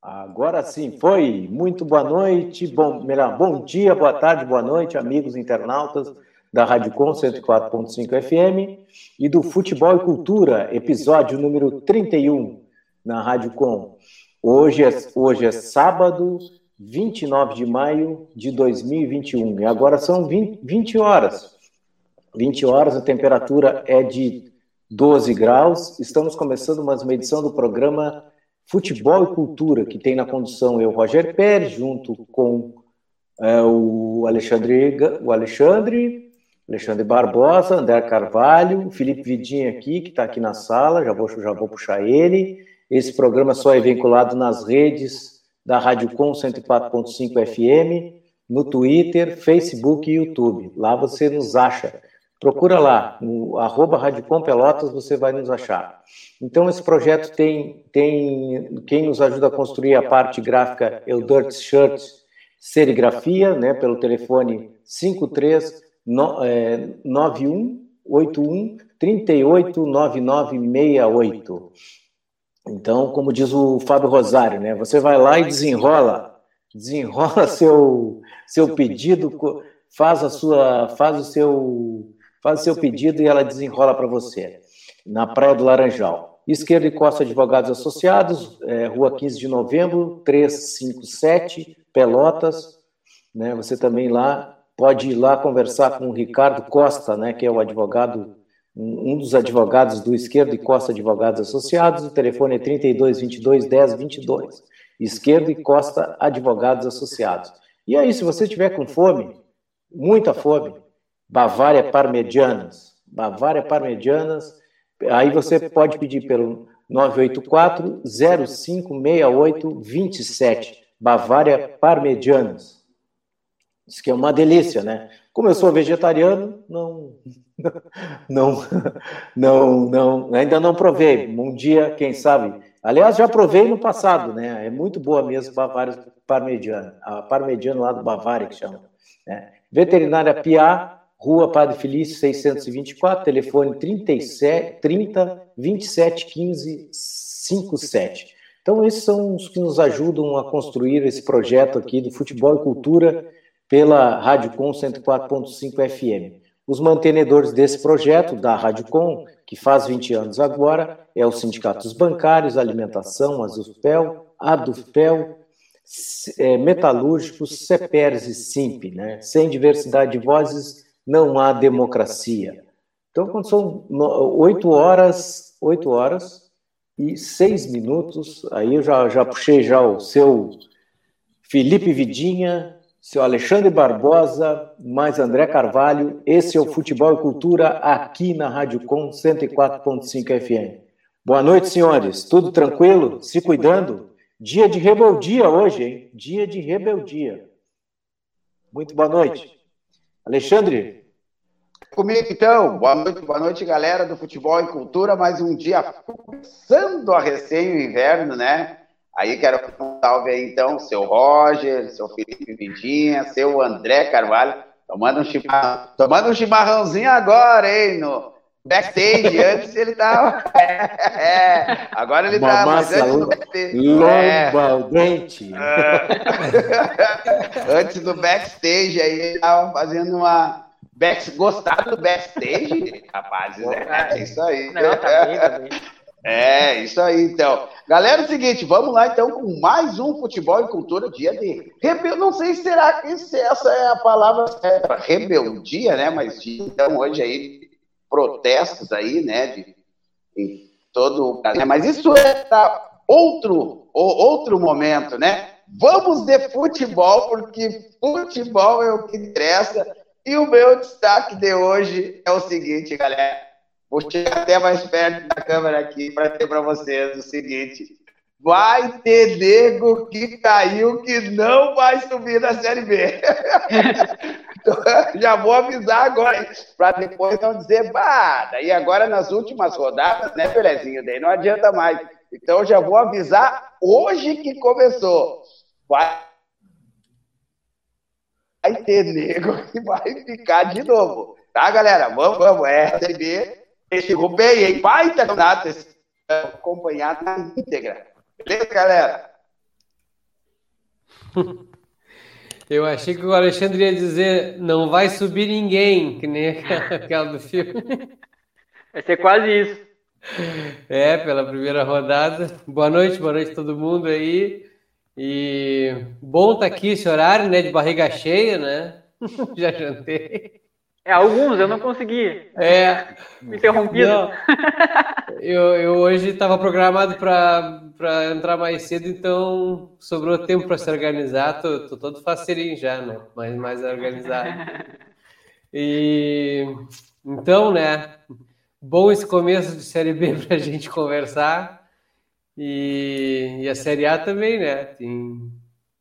Agora sim, foi. Muito boa noite, bom, melhor, bom dia, boa tarde, boa noite, amigos internautas da Rádio Com 104.5 FM e do Futebol e Cultura, episódio número 31 na Rádio Com. Hoje é, hoje é sábado, 29 de maio de 2021 e agora são 20, 20 horas. 20 horas, a temperatura é de 12 graus. Estamos começando mais uma edição do programa Futebol e Cultura, que tem na condução eu, Roger Pérez, junto com é, o Alexandre, o Alexandre, Alexandre Barbosa, André Carvalho, Felipe Vidinha aqui, que está aqui na sala, já vou, já vou puxar ele. Esse programa só é vinculado nas redes da Rádio Com 104.5 FM, no Twitter, Facebook e YouTube. Lá você nos acha. Procura lá, no arroba Rádio Com Pelotas, você vai nos achar. Então, esse projeto tem, tem quem nos ajuda a construir a parte gráfica é o Dirt Shirt Serigrafia, né, pelo telefone 539181 389968. Então, como diz o Fábio Rosário, né, você vai lá e desenrola, desenrola seu, seu pedido, faz a sua, faz o seu, faz o seu pedido e ela desenrola para você na Praia do Laranjal. Esquerda e Costa Advogados Associados, é, Rua 15 de Novembro, 357, Pelotas. Né? Você também lá pode ir lá conversar com o Ricardo Costa, né, que é o advogado, um dos advogados do Esquerda e Costa Advogados Associados. O telefone é 32 22 10 22. Esquerda e Costa Advogados Associados. E aí, se você tiver com fome, muita fome, Bavária Parmegianas. Bavária Parmegianas Aí você pode pedir pelo 984 0568 27, Bavária Parmegianos. Isso que é uma delícia, né? Como eu sou vegetariano, não, não, não, não, ainda não provei. Um dia, quem sabe. Aliás, já provei no passado, né? É muito boa mesmo Bavária Parmegiana, a Parmegiana lá do Bavária que chama. Né? Veterinária Pia Rua Padre Felício, 624, telefone 37, 30 27 15 57. Então, esses são os que nos ajudam a construir esse projeto aqui do Futebol e Cultura pela Rádio Com 104.5 FM. Os mantenedores desse projeto, da Rádio Com, que faz 20 anos agora, é os sindicatos bancários, alimentação, Azufel, Adufel, é, metalúrgicos, CEPERS e SIMP. Né? Sem diversidade de vozes, não há democracia. Então, quando são oito horas, oito horas e seis minutos, aí eu já, já puxei já o seu Felipe Vidinha, seu Alexandre Barbosa, mais André Carvalho. Esse é o Futebol e Cultura aqui na Rádio Com 104.5 FM. Boa noite, senhores. Tudo tranquilo? Se cuidando? Dia de rebeldia hoje, hein? Dia de rebeldia. Muito boa noite. Alexandre. Comigo então, boa noite, boa noite, galera do Futebol e Cultura. Mais um dia começando a recém o inverno, né? Aí quero um salve aí então, seu Roger, seu Felipe Vidinha, seu André Carvalho. Tomando um, chimarrão, tomando um chimarrãozinho agora, hein? No backstage. Antes ele tava. É, agora ele tá. Mas antes do backstage. Lomba, é, dente. antes do backstage, aí ele tava fazendo uma Back, gostaram do backstage, rapazes? É, isso aí. Não, tá bem, tá bem. É, isso aí, então. Galera, é o seguinte, vamos lá então com mais um Futebol e Cultura, dia de rebel... Não sei se será que essa é a palavra certa, rebeldia, né? Mas então, hoje aí, protestos aí, né? De, em todo o Mas isso é outro, outro momento, né? Vamos de futebol, porque futebol é o que interessa e o meu destaque de hoje é o seguinte, galera. Vou chegar até mais perto da câmera aqui para ter para vocês o seguinte. Vai ter nego que caiu que não vai subir na Série B. já vou avisar agora, para depois não dizer, bah, daí agora nas últimas rodadas, né, Pelezinho? Daí não adianta mais. Então já vou avisar hoje que começou. Vai vai ter nego que vai ficar de novo. Tá, galera? Vamos, vamos. É, RCB chegou bem, hein? Vai campeonato acompanhar na íntegra. Beleza, galera? Eu achei que o Alexandre ia dizer não vai subir ninguém, que nem aquela do filme. Vai ser quase isso. É, pela primeira rodada. Boa noite, boa noite a todo mundo aí. E bom estar tá aqui esse horário, né? De barriga cheia, né? Já jantei. É, alguns eu não consegui. É. Interrompido. Não, eu, eu hoje estava programado para entrar mais cedo, então sobrou tempo para se organizar. Tô, tô todo faceirinho já, né? Mas mais organizado. E então, né? Bom esse começo de Série B para a gente conversar. E, e, a Série A também, né? Tem,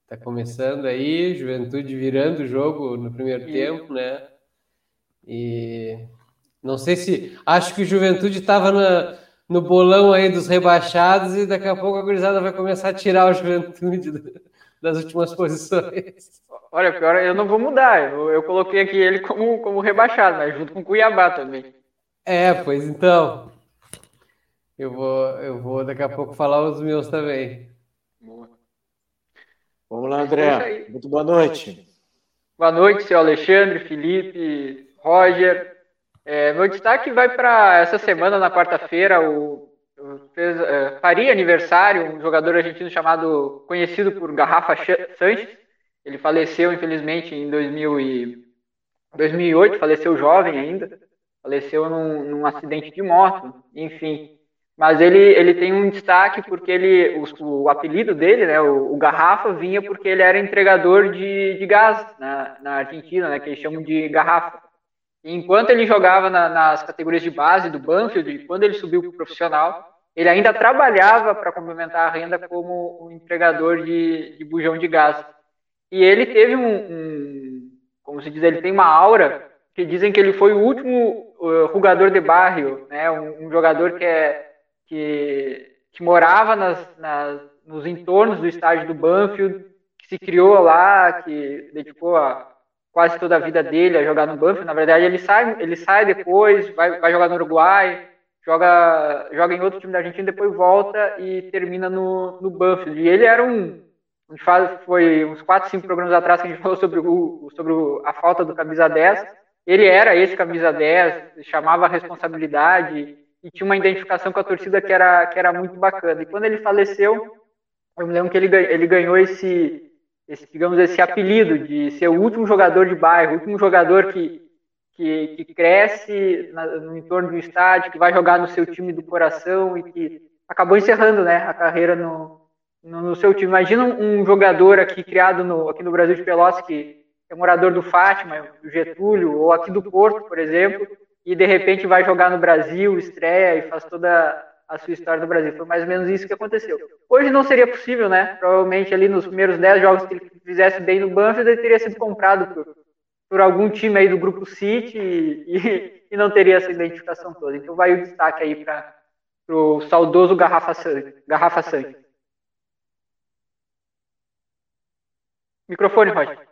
tá começando aí, Juventude virando o jogo no primeiro e... tempo, né? E não sei se. Acho que o Juventude estava no bolão aí dos rebaixados e daqui a pouco a gurizada vai começar a tirar o Juventude das últimas posições. Olha, pior, eu não vou mudar. Eu, eu coloquei aqui ele como, como rebaixado, mas junto com o Cuiabá também. É, pois então. Eu vou, eu vou daqui a pouco falar os meus também. Boa. Vamos lá, André. Muito boa noite. Boa noite, seu Alexandre, Felipe, Roger. É, meu destaque vai para essa semana, na quarta-feira, o, fez, é, faria aniversário um jogador argentino chamado, conhecido por Garrafa Sanches. Ele faleceu, infelizmente, em 2000 e, 2008, faleceu jovem ainda, faleceu num, num acidente de moto, enfim. Mas ele, ele tem um destaque porque ele, o, o apelido dele, né, o, o, Garrafa, vinha porque ele era entregador de, de gás na, na Argentina, né, que eles chamam de Garrafa enquanto ele jogava na, nas categorias de base do Banfield, e quando ele subiu para o profissional, ele ainda trabalhava para complementar a renda como um entregador de, de bujão de gás. E ele teve um, um, como se diz, ele tem uma aura que dizem que ele foi o último uh, jogador de bairro, né, um, um, jogador que, é, que, que morava nas, nas, nos entornos do estádio do Banfield, que se criou lá, que dedicou a quase toda a vida dele a jogar no Banfield. Na verdade, ele sai, ele sai depois, vai, vai jogar no Uruguai, joga, joga em outro time da Argentina, depois volta e termina no, no Banfield. E ele era um. A gente faz, foi uns 4, 5 programas atrás que a gente falou sobre, o, sobre a falta do camisa 10. Ele era esse camisa 10, chamava a responsabilidade e tinha uma identificação com a torcida que era, que era muito bacana. E quando ele faleceu, eu me lembro que ele, ele ganhou esse, esse, digamos, esse apelido de ser o último jogador de bairro, o último jogador que, que, que cresce na, no entorno do estádio, que vai jogar no seu time do coração e que acabou encerrando né, a carreira no, no, no seu time. Imagina um, jogador aqui criado no, aqui no Brasil de Pelotas, que é morador do Fátima, do Getúlio, ou aqui do Porto, por exemplo, e de repente vai jogar no Brasil, estreia e faz toda a sua história no Brasil. Foi mais ou menos isso que aconteceu. Hoje não seria possível, né? Provavelmente ali nos primeiros 10 jogos que ele fizesse bem no Banfield, ele teria sido comprado por, por algum time aí do grupo City e, e, e, não teria essa identificação toda. Então vai o destaque aí para o saudoso Garrafa Santos. Garrafa Santos. Microfone, Roger.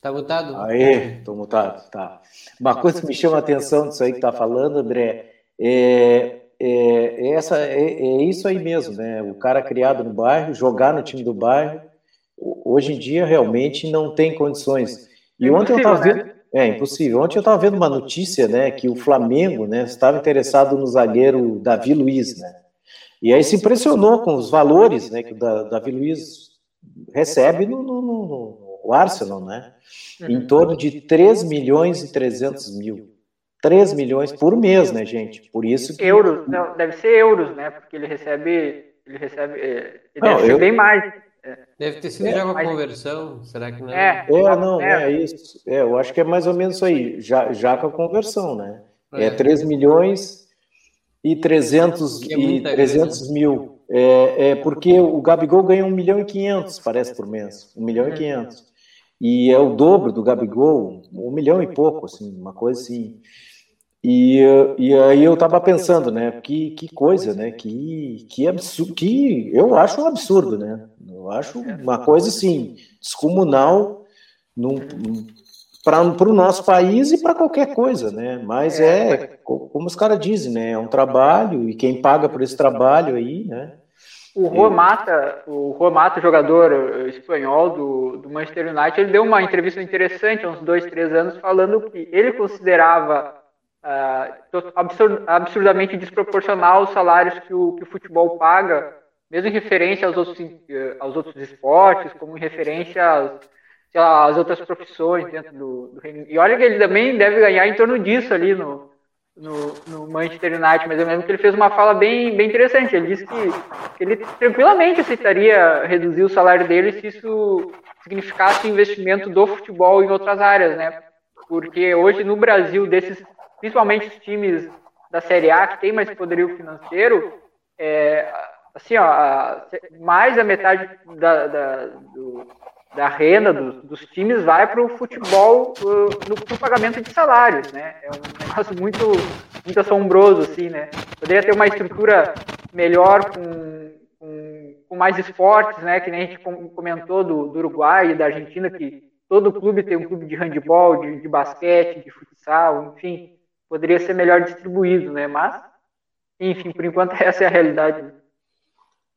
Tá mutado? Aí, tô mutado, tá. Uma coisa que me chama a atenção disso aí que tá falando, André, é, é, é, essa, é, é, isso aí mesmo, né? O cara criado no bairro, jogar no time do bairro, hoje em dia realmente não tem condições. E ontem eu estava vendo. Né? É impossível. Ontem eu estava vendo uma notícia, né, que o Flamengo, né, estava interessado no zagueiro Davi Luiz, né? E aí se impressionou com os valores, né, que o Davi Luiz recebe no, no, no, no Arsenal, né? Em uhum. torno de 3 milhões e 300 mil. 3 milhões por mês, né, gente? Por isso que... Euros, não, deve ser euros, né? Porque ele recebe, ele recebe, é, ele não, deve eu... bem mais. É. Deve ter sido é, já uma mas... conversão, será que não? É, é, é não, é. é isso. É, eu acho que é mais ou menos isso aí, já, já com a conversão, né? É, é 3 milhões e 300, é e 300 mil. É, é porque o Gabigol ganha 1 milhão e 500, parece, por mês. 1 milhão e 500. E é o dobro do Gabigol, 1 milhão e pouco, assim, uma coisa assim. E, e aí eu estava pensando, né? Que, que coisa, né? Que, que absurdo, que eu acho um absurdo, né? Eu acho uma coisa assim, descomunal para o nosso país e para qualquer coisa, né? Mas é, como os caras dizem, né? É um trabalho e quem paga por esse trabalho aí, né? O Juan Mata, o Juan Mata, jogador espanhol do, do Manchester United, ele deu uma entrevista interessante há uns dois, três anos, falando que ele considerava uh, absurd, absurdamente desproporcional os salários que o, que o futebol paga, mesmo em referência aos outros, eh, aos outros esportes, como em referência às, lá, às outras profissões dentro do, do Reino E olha que ele também deve ganhar em torno disso ali no, no, no, Manchester United, mas eu lembro que ele fez uma fala bem, bem interessante. Ele disse que, ele tranquilamente aceitaria reduzir o salário dele se isso significasse investimento do futebol em outras áreas, né? Porque hoje no Brasil, desses, principalmente os times da Série A que tem mais poderio financeiro, é, assim, ó, mais da metade da, da do, da renda dos, dos times vai para o futebol uh, no, pagamento de salários, né? É um negócio muito, muito assombroso, assim, né? Poderia ter uma estrutura melhor com, com, com mais esportes, né? Que nem a gente comentou do, do, Uruguai e da Argentina, que todo clube tem um clube de handebol, de, de basquete, de futsal, enfim, poderia ser melhor distribuído, né? Mas, enfim, por enquanto essa é a realidade.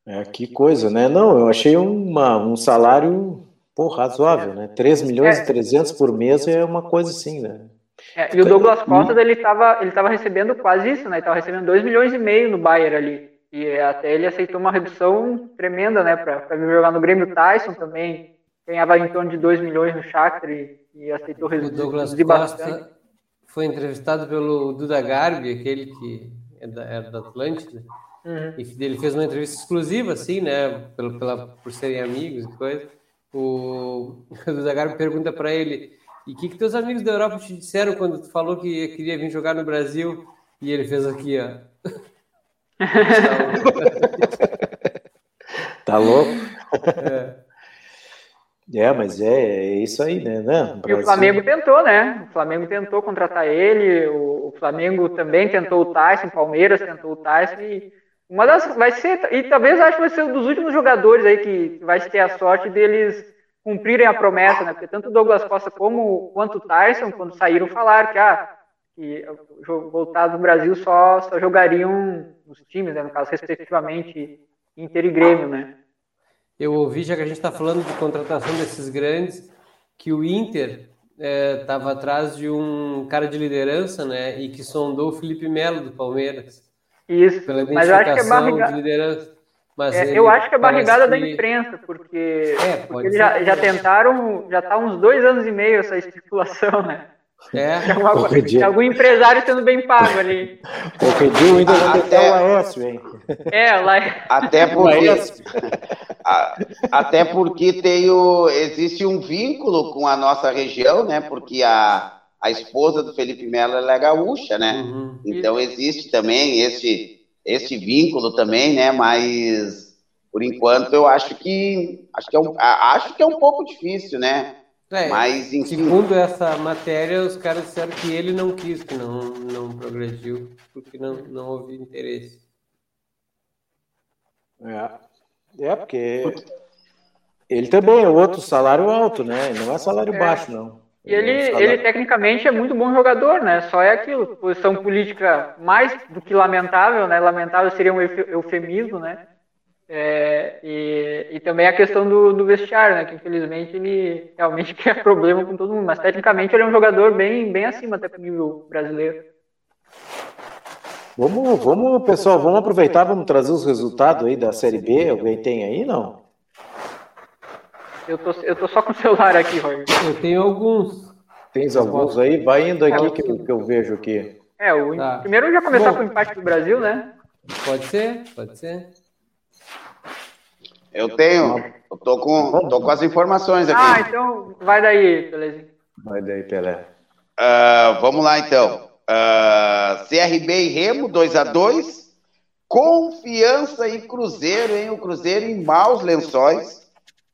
É, que coisa, né? Não, eu achei uma, um salário Pô, razoável, né? 3 milhões é. e 300 por mês é uma coisa assim, né? É, e o Douglas Costa, ele estava ele tava recebendo quase isso, né? Ele estava recebendo 2 milhões e meio no Bayern ali. E até ele aceitou uma redução tremenda, né? Para vir jogar no Grêmio Tyson também. Ganhava em torno de 2 milhões no Shakhtar e, e aceitou reduzir, o Douglas Costa bastante. foi entrevistado pelo Duda Garbi, aquele que é da, é da Atlântida. Uhum. E ele fez uma entrevista exclusiva, assim, né? Pelo, pela, por serem amigos e coisa o, o Zagar pergunta para ele: e o que, que teus amigos da Europa te disseram quando tu falou que queria vir jogar no Brasil? E ele fez aqui, ó. tá louco? É. é mas é, é, isso aí, né? Não, e o Flamengo tentou, né? O Flamengo tentou contratar ele, o, o Flamengo também tentou o Tyson, o Palmeiras tentou o Tyson e uma das vai ser e talvez acho que vai ser um dos últimos jogadores aí que vai ter a sorte deles cumprirem a promessa, né? Porque tanto o Douglas Costa como quanto o Tyson, quando saíram, falaram que ah, que voltado do Brasil só, só jogariam os times, né? no caso respectivamente Inter e Grêmio, né? Eu ouvi já que a gente está falando de contratação desses grandes que o Inter estava é, atrás de um cara de liderança, né? E que sondou o Felipe Melo do Palmeiras. Isso, mas eu acho que é barrigada. É, eu acho que é barrigada da imprensa, porque, é, porque eles já, já tentaram, já está uns dois anos e meio essa especulação, né? É. Tem, tem algum empresário sendo bem pago ali. Qualquer dia ainda vai ter o Laércio, hein? É, lá... Até porque, até porque tem o, existe um vínculo com a nossa região, né? Porque a, a esposa do Felipe Melo é gaúcha, né? Uhum. Então existe também esse, esse vínculo também, né? Mas por enquanto eu acho que acho que é um, acho que é um pouco difícil, né? É, Mas enfim. segundo essa matéria, os caras disseram que ele não quis, que não não progrediu, porque não não houve interesse. É, é porque ele também é outro salário alto, né? Não é salário é. baixo, não. E ele, ele tecnicamente é muito bom jogador, né? Só é aquilo, posição política mais do que lamentável, né? Lamentável seria um eufemismo, né? É, e, e também a questão do, do vestiário, né? Que infelizmente ele realmente quer problema com todo mundo, mas tecnicamente ele é um jogador bem, bem acima até pro nível brasileiro. Vamos, vamos, pessoal, vamos aproveitar, vamos trazer os resultados aí da Série B. Alguém tem aí, não? Eu tô, eu tô só com o celular aqui, Roger. Eu tenho alguns. Tens alguns aí? Vai indo aqui que, eu, que eu vejo aqui. É, o tá. primeiro já começar Bom, com o empate do Brasil, né? Pode ser, pode ser. Eu tenho, eu tô com, tô com as informações aqui. Ah, então vai daí, beleza. Vai daí, Pelé. Uh, vamos lá então. Uh, ah, CRB e Remo, 2 a 2 Confiança e Cruzeiro, hein? O Cruzeiro em maus lençóis.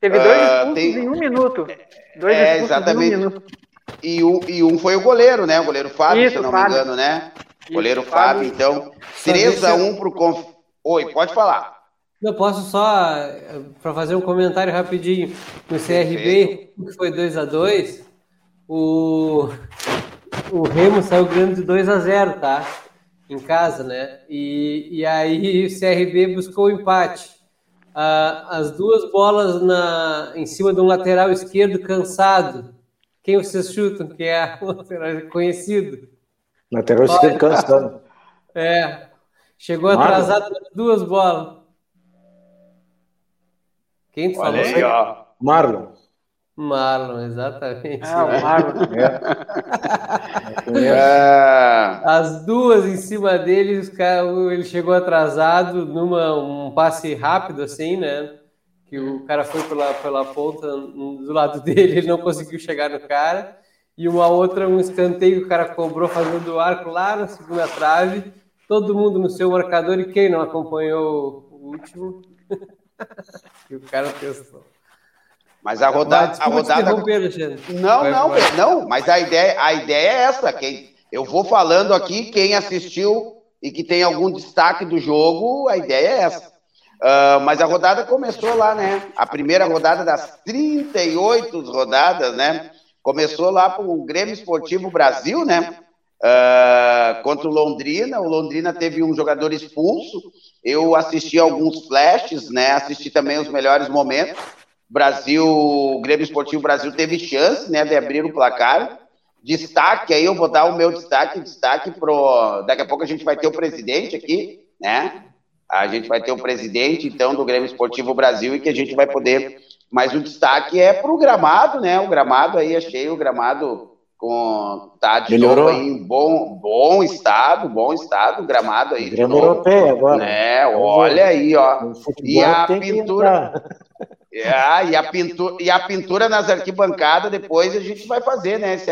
Teve dois uh, tem... em um minuto. Dois é, exatamente. Um minuto. E, um, e um foi o goleiro, né? O goleiro Fábio, Isso, se não Fábio. me engano, né? Isso, goleiro Fábio, Fábio então. 3x1 pro Conf... Oi, pode falar. Eu posso só, para fazer um comentário rapidinho, no CRB, que foi 2x2, o, o Remo saiu ganhando de 2x0, tá? Em casa, né? E, e aí o CRB buscou o empate. As duas bolas na, em cima de um lateral esquerdo cansado. Quem vocês chutam que é o lateral conhecido? Lateral esquerdo cansado. É. Chegou atrasado nas duas bolas. Quem te falou? Aí, ó. Marlon. Marlon, exatamente. Ah, o Marlon. É. é. As duas em cima dele, ele chegou atrasado numa um passe rápido, assim, né? Que o cara foi pela, pela ponta do lado dele, ele não conseguiu chegar no cara. E uma outra, um escanteio que o cara cobrou fazendo o arco lá na segunda trave. Todo mundo no seu marcador e quem não acompanhou o último? e o cara testou. Mas a rodada. a rodada... Não, não, não, mas a ideia, a ideia é essa. Quem, eu vou falando aqui, quem assistiu e que tem algum destaque do jogo, a ideia é essa. Uh, mas a rodada começou lá, né? A primeira rodada das 38 rodadas, né? Começou lá para o Grêmio Esportivo Brasil, né? Uh, contra o Londrina. O Londrina teve um jogador expulso. Eu assisti alguns flashes, né? Assisti também os melhores momentos. Brasil, Grêmio Esportivo Brasil teve chance, né, de abrir o placar. Destaque aí, eu vou dar o meu destaque, destaque pro. Daqui a pouco a gente vai ter o presidente aqui, né? A gente vai ter o presidente, então, do Grêmio Esportivo Brasil e que a gente vai poder. Mas o destaque é pro gramado, né? O gramado aí, achei o gramado com tá de Melhorou. novo em bom, bom estado, bom estado, gramado aí. Grama europeia agora. É, olha aí, ó. E a pintura. É, e a pintura e a pintura nas arquibancadas depois a gente vai fazer, né? Esse,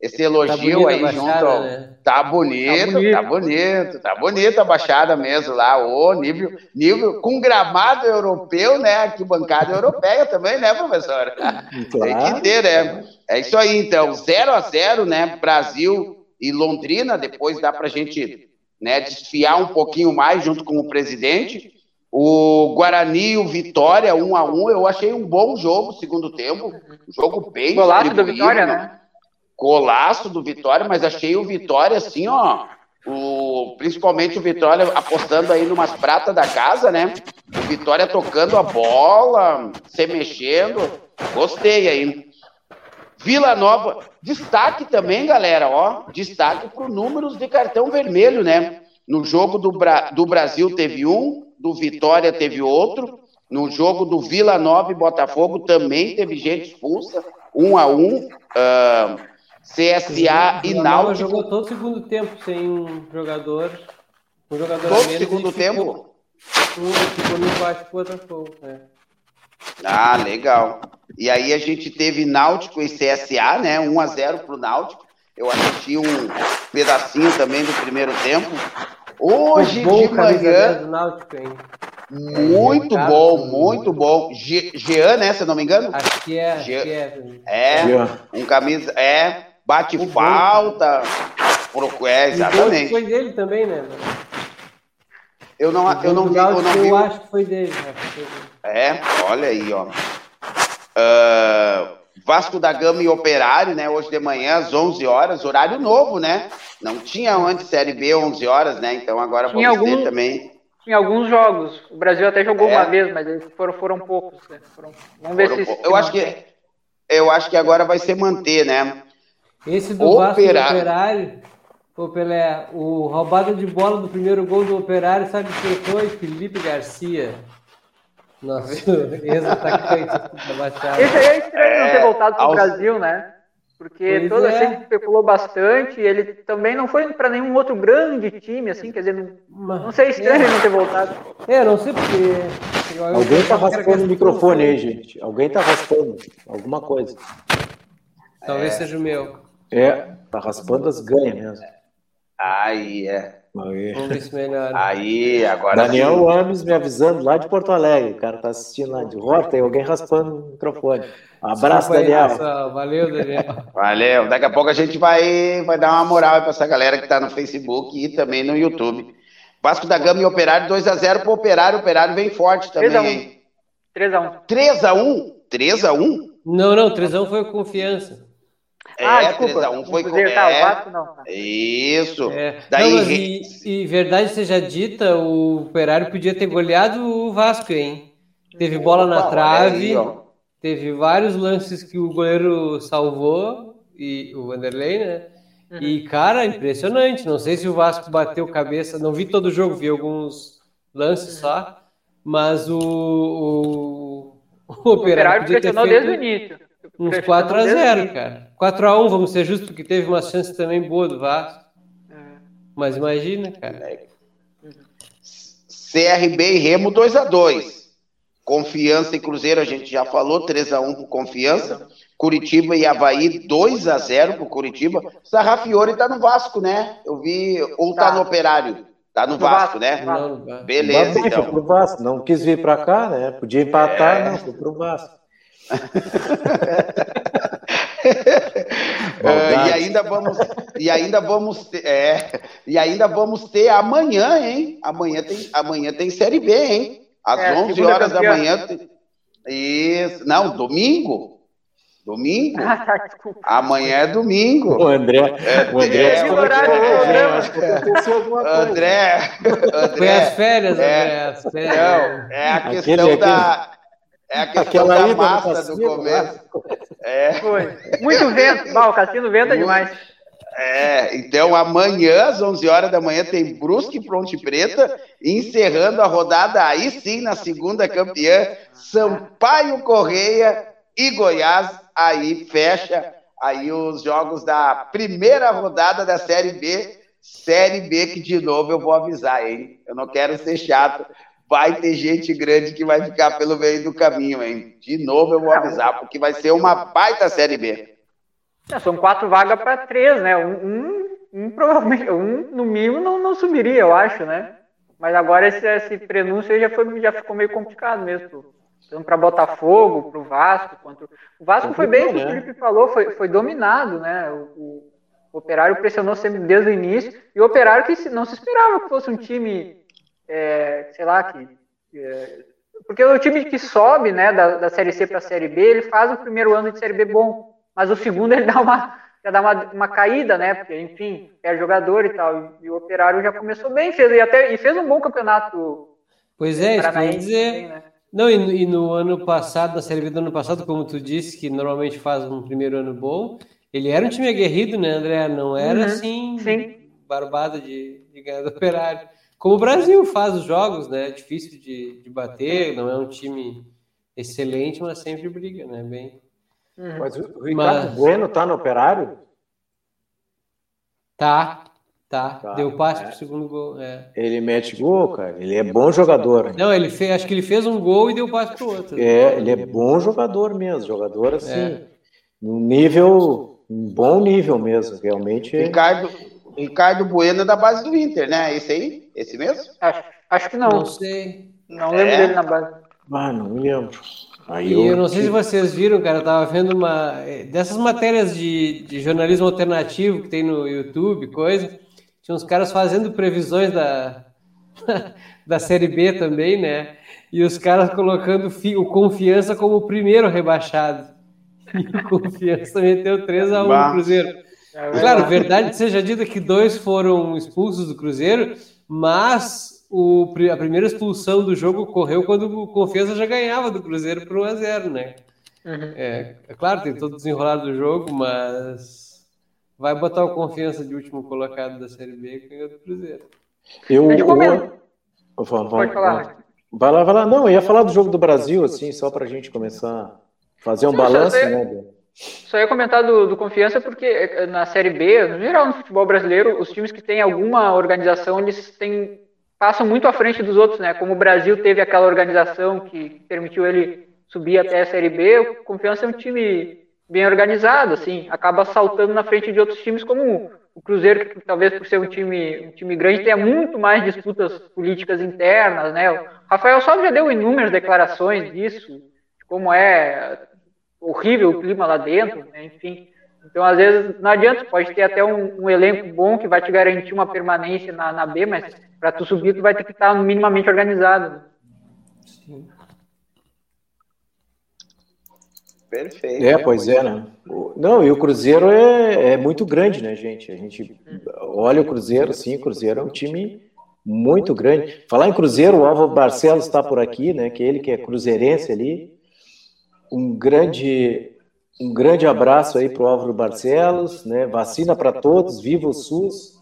esse elogio tá aí baixada, junto ao... né? tá, bonito, tá bonito, tá bonito, tá bonito a baixada mesmo lá, o nível, nível com gramado europeu, né? Arquibancada europeia também, né, professor? Claro. Tem que ter, né? É isso aí, então, 0 a 0 né? Brasil e Londrina, depois dá pra gente né, desfiar um pouquinho mais junto com o presidente. O Guarani e o Vitória, um a um, eu achei um bom jogo, segundo tempo. Jogo bem Golaço do Vitória, né? Golaço do Vitória, mas achei o Vitória assim, ó. O, principalmente o Vitória apostando aí numas pratas da casa, né? O Vitória tocando a bola, se mexendo. Gostei aí. Vila Nova, destaque também, galera, ó. Destaque para números de cartão vermelho, né? No jogo do, Bra do Brasil teve um, do Vitória teve outro. No jogo do Vila Nova e Botafogo também teve gente expulsa, um a um. Uh, CSA e Náutico. jogou todo o segundo tempo sem um jogador. Um jogador todo o segundo tempo? Um ficou no baixo o Botafogo. É. Ah, legal. E aí a gente teve Náutico e CSA, né? 1 a 0 pro Náutico. Eu assisti um pedacinho também do primeiro tempo. Hoje de manhã. Náutico, hein? Muito é, bom, muito bom. Jean, né? Se eu não me engano? Acho que é. Jean. Que é, é um camisa. É, bate o falta. Pro, é, exatamente. Foi dele também, né? Eu não, eu não vi. Eu, não vi. eu acho que foi dele. Né? É, olha aí, ó. Uh, Vasco da Gama e Operário, né? Hoje de manhã, às 11 horas, horário novo, né? Não tinha antes Série B 11 horas, né? Então agora tinha vamos algum, ter também. Tinha alguns jogos. O Brasil até jogou é. uma vez, mas eles foram, foram poucos. Né? Foram, vamos ver foram se. Eu acho que eu acho que agora vai ser manter, né? Esse do Operário. Vasco do Operário, Pô, Pelé, o roubada de bola do primeiro gol do Operário, sabe quem foi? Felipe Garcia. Nossa, ex-atacante da Baixada. Esse aí é estranho é, não ter voltado para o Brasil, né? Porque pois toda é. gente especulou bastante, ele também não foi para nenhum outro grande time, assim, quer dizer, não, não sei, é estranho é. não ter voltado. É, não sei porque. Alguém está raspando o microfone aí, gente. Alguém está raspando alguma coisa. Talvez é. seja o meu. É, tá raspando as ganhas mesmo. Aí, é. Aí. Vamos ver se melhora. Aí, agora. Daniel sim. Ames me avisando lá de Porto Alegre. O cara tá assistindo lá de Rota, tem alguém raspando o microfone. Abraço, Daniel. Valeu, Daniel. Valeu. Daqui a pouco a gente vai, vai dar uma moral para essa galera que tá no Facebook e também no YouTube. Vasco da Gama e Operário 2x0 pro Operário. O Operário vem forte também. 3x1. 3x1? 3x1? Não, não, 3x1 foi confiança. É, ah, desculpa. 3x1 foi com... tá, é, Vasco não. Tá. Isso. É. Daí, não, e, e, verdade seja dita, o Operário podia ter goleado o Vasco, hein? Teve bola Opa, na trave, aí, teve vários lances que o goleiro salvou, e o Vanderlei, né? Uhum. E, cara, impressionante. Não sei se o Vasco bateu cabeça, não vi todo o jogo, vi alguns lances só, mas o, o, o Operário pressionou desde o início. Uns 4x0, cara. 4x1, vamos ser justos, porque teve uma chance também boa do Vasco. É. Mas imagina, cara. CRB e Remo 2x2. Confiança e Cruzeiro, a gente já falou, 3x1 por Confiança. Curitiba e Havaí, 2 a 0 pro Curitiba. Sarrafiore tá no Vasco, né? Eu vi, ou tá, no Operário. Tá no, Vasco, Vasco, né? Não, Beleza, então. Foi pro Vasco. Não quis vir para cá, né? Podia empatar, é. não, foi pro Vasco. uh, e ainda vamos e ainda vamos ter, é, e ainda vamos ter amanhã, hein? Amanhã tem amanhã tem série B, hein? Às é, 11 horas da manhã. Tem... Isso, não, domingo. Domingo? Ah. Amanhã é domingo. O André. É, o André, é, é, coisa. André, André. Foi as férias, é, André. As férias. Não, é a questão aquele, da. É a questão da massa do começo. É. Foi. Muito vento. Bah, o cassino venta demais. É, então amanhã, às 11 horas da manhã, tem Brusque e Ponte Preta, encerrando a rodada, aí sim, na segunda campeã, Sampaio Correia e Goiás aí fecha aí os jogos da primeira rodada da Série B. Série B que, de novo, eu vou avisar, hein? Eu não quero ser chato. Vai ter gente grande que vai ficar pelo meio do caminho, hein? De novo eu vou avisar, porque vai ser uma baita Série B. É, são quatro vagas para três, né? Um, um, um, provavelmente, um no mínimo não, não subiria, eu acho, né? Mas agora esse, esse prenúncio já, foi, já ficou meio complicado mesmo tanto para Botafogo, para o Vasco. Contra... O Vasco foi bem, o que o Felipe falou, foi, foi dominado, né? O, o, o, Operário pressionou sempre desde o início, e o Operário que não se esperava que fosse um time, é, sei lá, que. É, porque o time que sobe né, da, da Série C para a Série B, ele faz o primeiro ano de Série B bom, mas o segundo ele dá uma, já dá uma, uma caída, né? Porque, enfim, é jogador e tal. E, e o Operário já começou bem, fez, e, até, e fez um bom campeonato. Pois é, isso quer dizer. Também, né? Não, e, e, no ano passado, na Série B do ano passado, como tu disse, que normalmente faz um primeiro ano bom, ele era um time aguerrido, né, André? Não era uhum, assim, sim. barbado de, de ganhar do operário. Como o Brasil faz os jogos, né? É difícil de, de bater, não é um time excelente, mas sempre briga, né? Bem. Uhum. Mas o Ricardo mas... Bueno tá no operário? Tá, Tá, tá, deu passe é. pro segundo gol. É. Ele mete gol, cara. Ele é bom jogador. Não, ele fez, acho que ele fez um gol e deu passe pro outro. É, ele é bom jogador mesmo, jogador assim, é. um nível, um bom nível mesmo, realmente. Ricardo, Ricardo Bueno é da base do Inter, né? Esse aí? Esse mesmo? Acho, acho que não. Não sei. Não lembro é. dele na base. Ah, não me lembro. Aí eu... eu... não sei se vocês viram, cara, eu tava vendo uma dessas matérias de, de jornalismo alternativo que tem no YouTube, coisa. Tinha uns caras fazendo previsões da, da Série B também, né? E os caras colocando o Confiança como o primeiro rebaixado. E o Confiança meteu 3 a 1 no Cruzeiro. É claro, verdade seja dita que dois foram expulsos do Cruzeiro, mas o, a primeira expulsão do jogo ocorreu quando o Confiança já ganhava do Cruzeiro por 1 a 0 né? Uhum. É, é, claro, tem todo o desenrolado do jogo, mas vai botar o confiança de último colocado da Série B e ganhou do Cruzeiro. Eu, eu... Vamos, Pode falar. Vai lá, vai lá. Não, eu ia falar do jogo do Brasil, assim, só para a gente começar a fazer um balanço, né? Só ia comentar do, do, Confiança porque eh, na Série B, no geral no futebol brasileiro, os times que têm alguma organização, eles têm, passam muito à frente dos outros, né? Como o Brasil teve aquela organização que permitiu ele subir até a Série B, o Confiança é um time bem organizado, assim, acaba saltando na frente de outros times como o Cruzeiro, que talvez por ser um time, um time grande tenha muito mais disputas políticas internas, né? O Rafael Salve já deu inúmeras declarações disso, de como é horrível o clima lá dentro, né? enfim. Então, às vezes, não adianta, pode ter até um, um elenco bom que vai te garantir uma permanência na, na B, mas para tu subir, tu vai ter que estar minimamente organizado. Sim. Perfeito. É, pois é, né? Não, e o Cruzeiro é, é muito grande, né, gente? A gente olha o Cruzeiro, sim, o Cruzeiro é um time muito grande. Falar em Cruzeiro, o Álvaro Barcelos está por aqui, né? Que é ele que é cruzeirense ali. Um grande, um grande abraço aí para o Álvaro Barcelos, né? Vacina para todos, viva o SUS.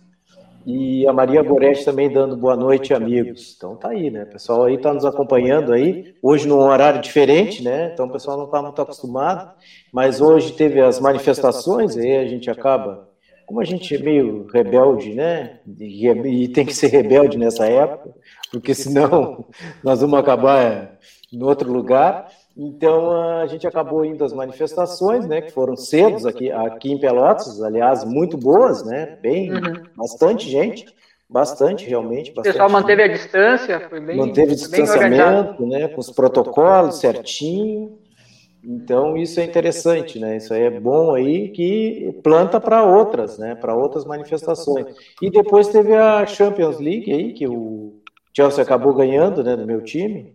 E a Maria Goretti também dando boa noite, amigos. Então tá aí, né? O pessoal aí está nos acompanhando aí, hoje num horário diferente, né? Então o pessoal não está muito acostumado, mas hoje teve as manifestações, aí a gente acaba, como a gente é meio rebelde, né? E, e tem que ser rebelde nessa época, porque senão nós vamos acabar em outro lugar. Então a gente acabou indo às manifestações, né, que foram cedo aqui, aqui em Pelotas, aliás, muito boas, né, bem, uhum. bastante gente, bastante realmente. Bastante o pessoal manteve a distância, foi bem Manteve o distanciamento, né, com os protocolos certinho. Então isso é interessante, né? Isso aí é bom aí que planta para outras, né? Para outras manifestações. E depois teve a Champions League aí que o Chelsea acabou ganhando, né, do meu time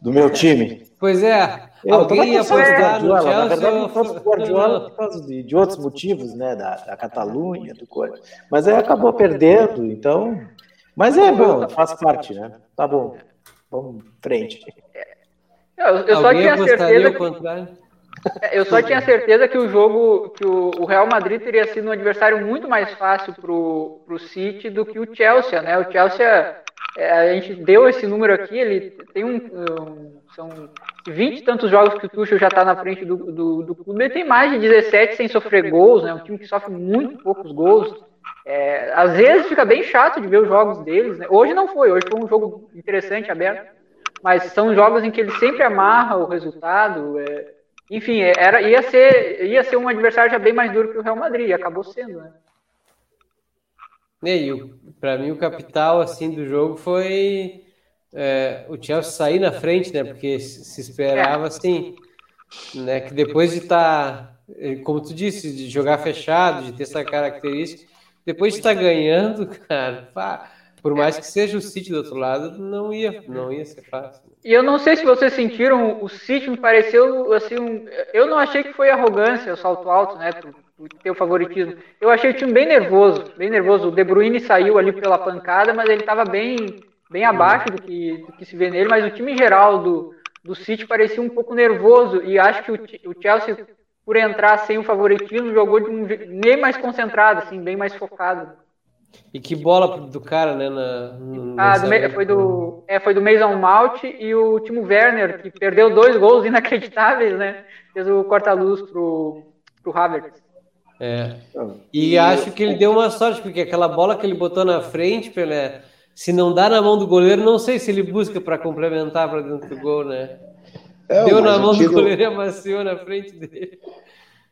do meu time. Pois é. Eu alguém ia apostar no Chelsea. Na verdade, não fosse o Guardiola por causa de, de outros motivos, né? Da, da Catalunha, do coisa. Mas aí acabou perdendo, então. Mas é bom, faz parte, né? Tá bom. Vamos em frente. Eu, eu só tinha certeza. Que... Eu só tinha certeza que o jogo, que o, Real Madrid teria sido um adversário muito mais fácil para o City do que o Chelsea, né? O Chelsea é, a gente deu esse número aqui, ele tem um, um são 20 e tantos jogos que o Tuchel já está na frente do, do, do, clube, ele tem mais de 17 sem sofrer gols, né, um time que sofre muito poucos gols, é, às vezes fica bem chato de ver os jogos deles, né? hoje não foi, hoje foi um jogo interessante, aberto, mas são jogos em que ele sempre amarra o resultado, é, enfim, era, ia, ser, ia ser um adversário já bem mais duro que o Real Madrid, e acabou sendo, né. E para mim o capital assim do jogo foi é, o Chelsea sair na frente, né? Porque se esperava assim, né? Que depois de estar, tá, como tu disse, de jogar fechado, de ter essa característica, depois de estar tá ganhando, cara, pá, por mais que seja o City do outro lado, não ia, não ia ser fácil. E eu não sei se vocês sentiram, o City me pareceu assim, um, eu não achei que foi arrogância, o salto alto, né? ter o favoritismo. Eu achei o time bem nervoso, bem nervoso. O De Bruyne saiu ali pela pancada, mas ele estava bem, bem abaixo do que, do que se vê nele. Mas o time geral do, do City parecia um pouco nervoso e acho que o, o Chelsea, por entrar sem o favoritismo, jogou de um meio mais concentrado, assim, bem mais focado. E que bola do cara, né? Na, ah, do, foi do é, foi do Mason Mount e o Timo Werner, que perdeu dois gols inacreditáveis, né? Fez o corta-luz pro, pro Havertz. É. E, e acho que ele deu uma sorte, porque aquela bola que ele botou na frente, Pelé, se não dá na mão do goleiro, não sei se ele busca para complementar para dentro do gol, né? É, Deu na mão tiro... do goleiro e amaciou na frente dele.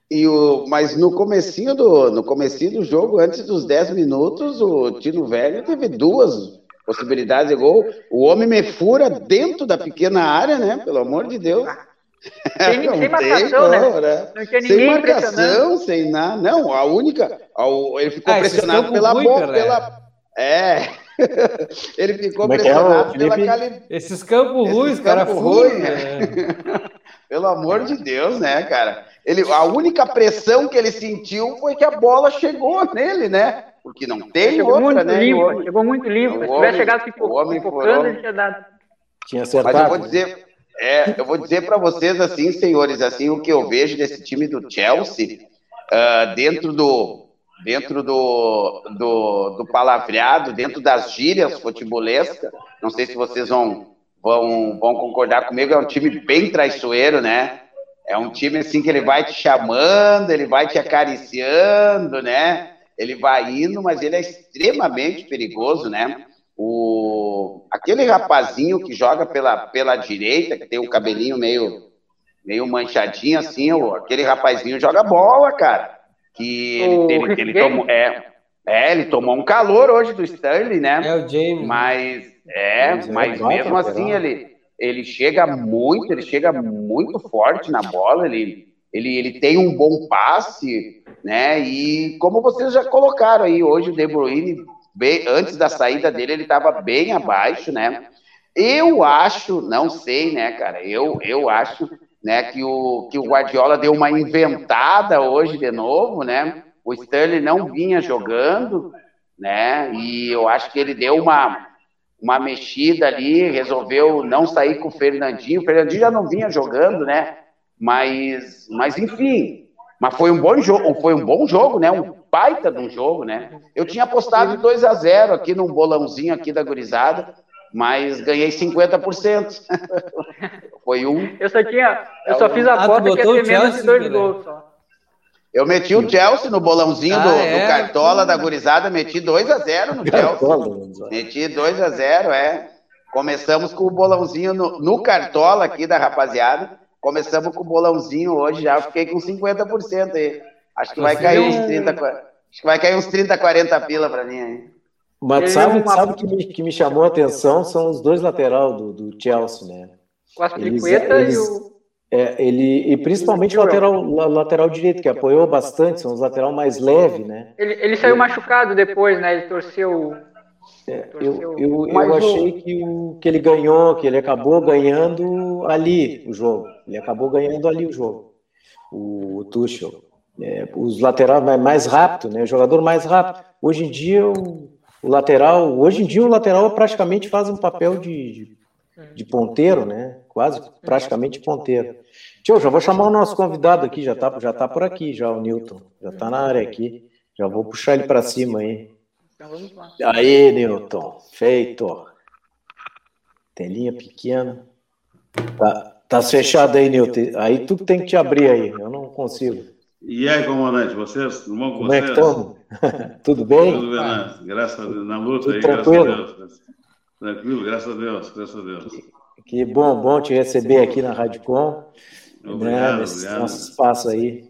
E o, mas no comecinho do, no comecinho do jogo, antes dos 10 minutos, o Tino Velho teve duas possibilidades de gol. O homem me fura dentro da pequena área, né? Pelo amor de Deus. Sem, não sem marcação, tem, né? né? Não tinha ninguém sem marcação, sem nada. Não, a única. A, ele ficou ah, pressionado pela bola. Pela, é. ele ficou é, é pressionado é, pela qualidade. Esses campos ruins, cara, campo ruim, né? Pelo amor de Deus, né, cara? Ele, a única pressão que ele sentiu foi que a bola chegou nele, né? Porque não tem chegou outra, muito né? Limpo, chegou muito limpo. Se tivesse chegado pipocando, ele tinha dado. Tinha acertado. Mas eu vou dizer, é, eu vou dizer para vocês assim, senhores, assim o que eu vejo desse time do Chelsea uh, dentro do dentro do, do, do palavreado, dentro das gírias futebolescas. Não sei se vocês vão, vão, vão concordar comigo. É um time bem traiçoeiro, né? É um time assim que ele vai te chamando, ele vai te acariciando, né? Ele vai indo, mas ele é extremamente perigoso, né? O, aquele rapazinho que joga pela, pela direita, que tem o cabelinho meio, meio manchadinho assim, o, aquele rapazinho joga bola, cara. Que ele, ele, ele, tomou. É, é, ele tomou um calor hoje do Stanley, né? É o James. Mas, é, mas mesmo assim ele, ele chega muito, ele chega muito forte na bola, ele, ele, ele tem um bom passe, né? E como vocês já colocaram aí, hoje o De Bruyne bem, antes da saída dele, ele estava bem abaixo, né? Eu acho, não sei, né, cara? Eu, eu acho, né, que o, que o Guardiola deu uma inventada hoje de novo, né? O Sterling não vinha jogando né? E eu acho que ele deu uma, uma mexida ali, resolveu não sair com o Fernandinho. O Fernandinho já não vinha jogando, né? Mas, mas enfim, mas foi um bom jogo, foi um bom jogo, né? Um baita de um jogo, né? Eu tinha apostado 2 a 0 aqui num bolãozinho aqui da gurizada, mas ganhei 50%. foi um. Eu só tinha, eu só fiz a ah, aposta que ia ter menos de dois gols só. Eu meti o Chelsea no bolãozinho ah, do, é? do, Cartola da gurizada, meti 2 a 0 no Chelsea. Meti 2 a 0 é. Começamos com o bolãozinho no, no Cartola aqui da rapaziada. Começamos com o bolãozinho hoje, já fiquei com 50% aí. Acho que vai cair uns 30, acho que vai cair uns 30, 40 pila para mim aí. Mas sabe, uma... sabe que, me, que me chamou a atenção são os dois lateral do, do Chelsea, né? O Aspilicueta e o é, ele, e principalmente o lateral, lateral direito, que apoiou bastante, são os lateral mais leve, né? Ele, ele saiu machucado depois, né? Ele torceu. É, eu, eu, eu achei que, o, que ele ganhou, que ele acabou ganhando ali o jogo. Ele acabou ganhando ali o jogo, o, o Tuchel. É, os laterais mais rápido, né? O jogador mais rápido. Hoje em dia, o, o lateral, hoje em dia o lateral praticamente faz um papel de, de de ponteiro, né? Quase praticamente ponteiro. Tio, já vou chamar o nosso convidado aqui, já tá, já tá por aqui, já o Newton, já tá na área aqui. Já vou puxar ele para cima aí. Aí, Newton, feito. Telinha pequena. Tá, tá fechado aí, Newton. Aí tu tem que te abrir aí, eu não consigo. E aí, comandante, vocês? Tudo bom com Como vocês? é que estão? Tudo bem? Tudo bem, né? Graças a Deus, na luta Tudo aí, tranquilo? graças a Deus. Tranquilo, graças a Deus, graças a Deus. Que bom, bom te receber aqui na Radicom, né, nesse obrigado. nosso espaço aí,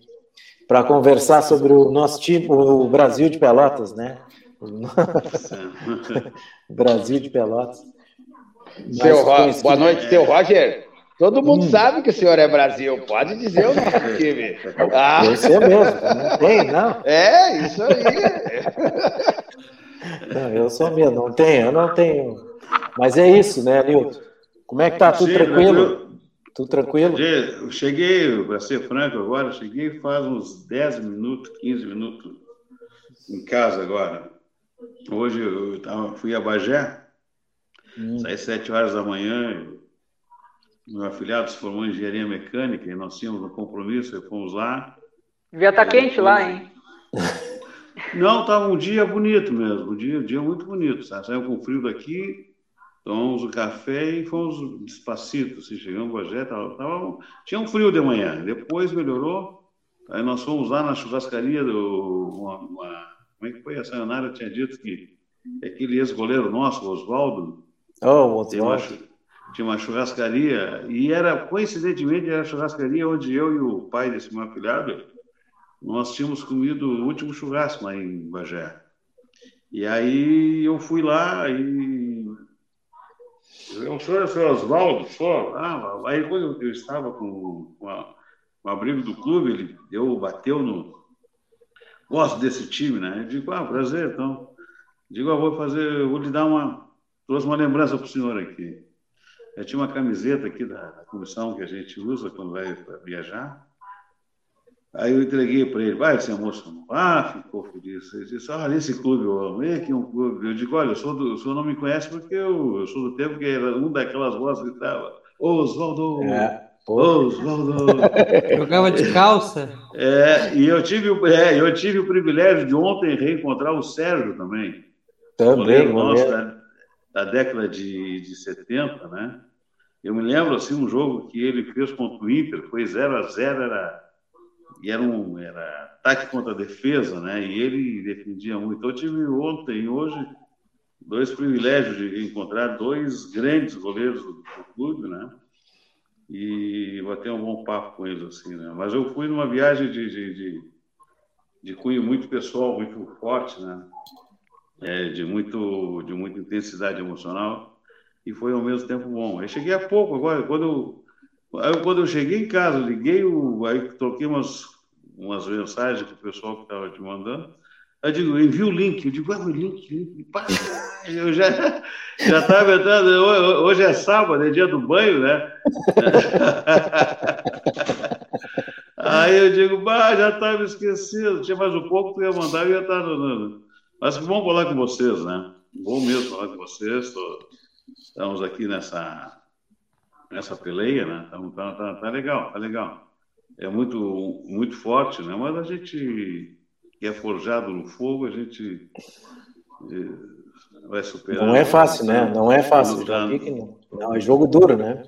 para conversar sobre o nosso time, o Brasil de Pelotas, né? Brasil de Pelotas. Seu Ro... Boa noite, seu Roger. Todo mundo hum. sabe que o senhor é Brasil, pode dizer o nosso time. Ah. Eu sei mesmo, não tem, não. É, isso aí. Não, eu sou mesmo, não tenho, eu não tenho mas é isso, né, Nilton? Como é que tá? Tudo Sim, tranquilo? Eu, Tudo tranquilo? Eu cheguei, para ser franco agora, cheguei faz uns 10 minutos, 15 minutos em casa agora. Hoje eu fui a Bagé, hum. saí 7 horas da manhã, meu afilhado se formou em engenharia mecânica e nós tínhamos um compromisso, fomos lá. Devia estar tá quente lá, hein? Não, estava um dia bonito mesmo, um dia, um dia muito bonito. Sabe? Saiu com frio daqui, tomamos o café e fomos despacito. Assim, chegamos a Bagé, tava, tava, tinha um frio de manhã, depois melhorou. Aí nós fomos lá na churrascaria do. Uma, uma, como é que foi? A Sayonara tinha dito que aquele ex-goleiro nosso, Oswaldo. Oh, Oswaldo. Tinha, uma churrascaria, e era, coincidentemente, era a churrascaria onde eu e o pai desse meu afilhado nós tínhamos comido o último churrasco lá em Bagé. E aí eu fui lá e. Eu sou o senhor Oswaldo, sou. Ah, aí quando eu estava com, o abrigo do clube, ele deu, bateu no. Gosto desse time, né? Eu digo, ah, prazer, então. Digo, ah, vou fazer, vou lhe dar uma. Trouxe uma lembrança para o senhor aqui. Eu tinha uma camiseta aqui da, da comissão que a gente usa quando vai viajar. Aí eu entreguei para ele, vai, se emocionou. Ah, ficou feliz. Ele disse, olha, esse clube eu amo, é que é um clube. Eu digo, olha, eu sou do, o senhor não me conhece porque eu, eu sou do tempo que era um daquelas vozes que estava, Oswaldo, é, Oswaldo. Jogava de calça. É, e eu tive, é, eu tive o privilégio de ontem reencontrar o Sérgio também. Também, nosso da, da, década de, de 70, né? Eu me lembro, assim, um jogo que ele fez contra o Inter, foi 0 a 0 era e era um era ataque contra defesa, né? E ele defendia muito. Então, eu tive ontem hoje dois privilégios de encontrar dois grandes goleiros do, do clube, né? E bater um bom papo com eles, assim, né? Mas eu fui numa viagem de, de, de, de cunho muito pessoal, muito forte, né? É, de, muito, de muita intensidade emocional e foi ao mesmo tempo bom. Eu cheguei há pouco, agora, quando eu quando eu cheguei em casa, liguei, o, aí troquei umas, umas mensagens com o pessoal que estava te mandando. Eu digo, envia o link. Eu digo, ah, o link, link. Eu já já estava entrando. Hoje é sábado, é dia do banho, né? Aí eu digo, já estava esquecido. Tinha mais um pouco, tu ia mandar, eu ia estar no, Mas bom falar com vocês, né? Bom mesmo falar com vocês. Tô, estamos aqui nessa, nessa peleia, né? Tá, tá, tá, tá legal, tá legal. É muito, muito forte, né? Mas a gente que é forjado no fogo, a gente eh, vai superar. Não é fácil, né? Não é fácil. não. não, é jogo duro, né?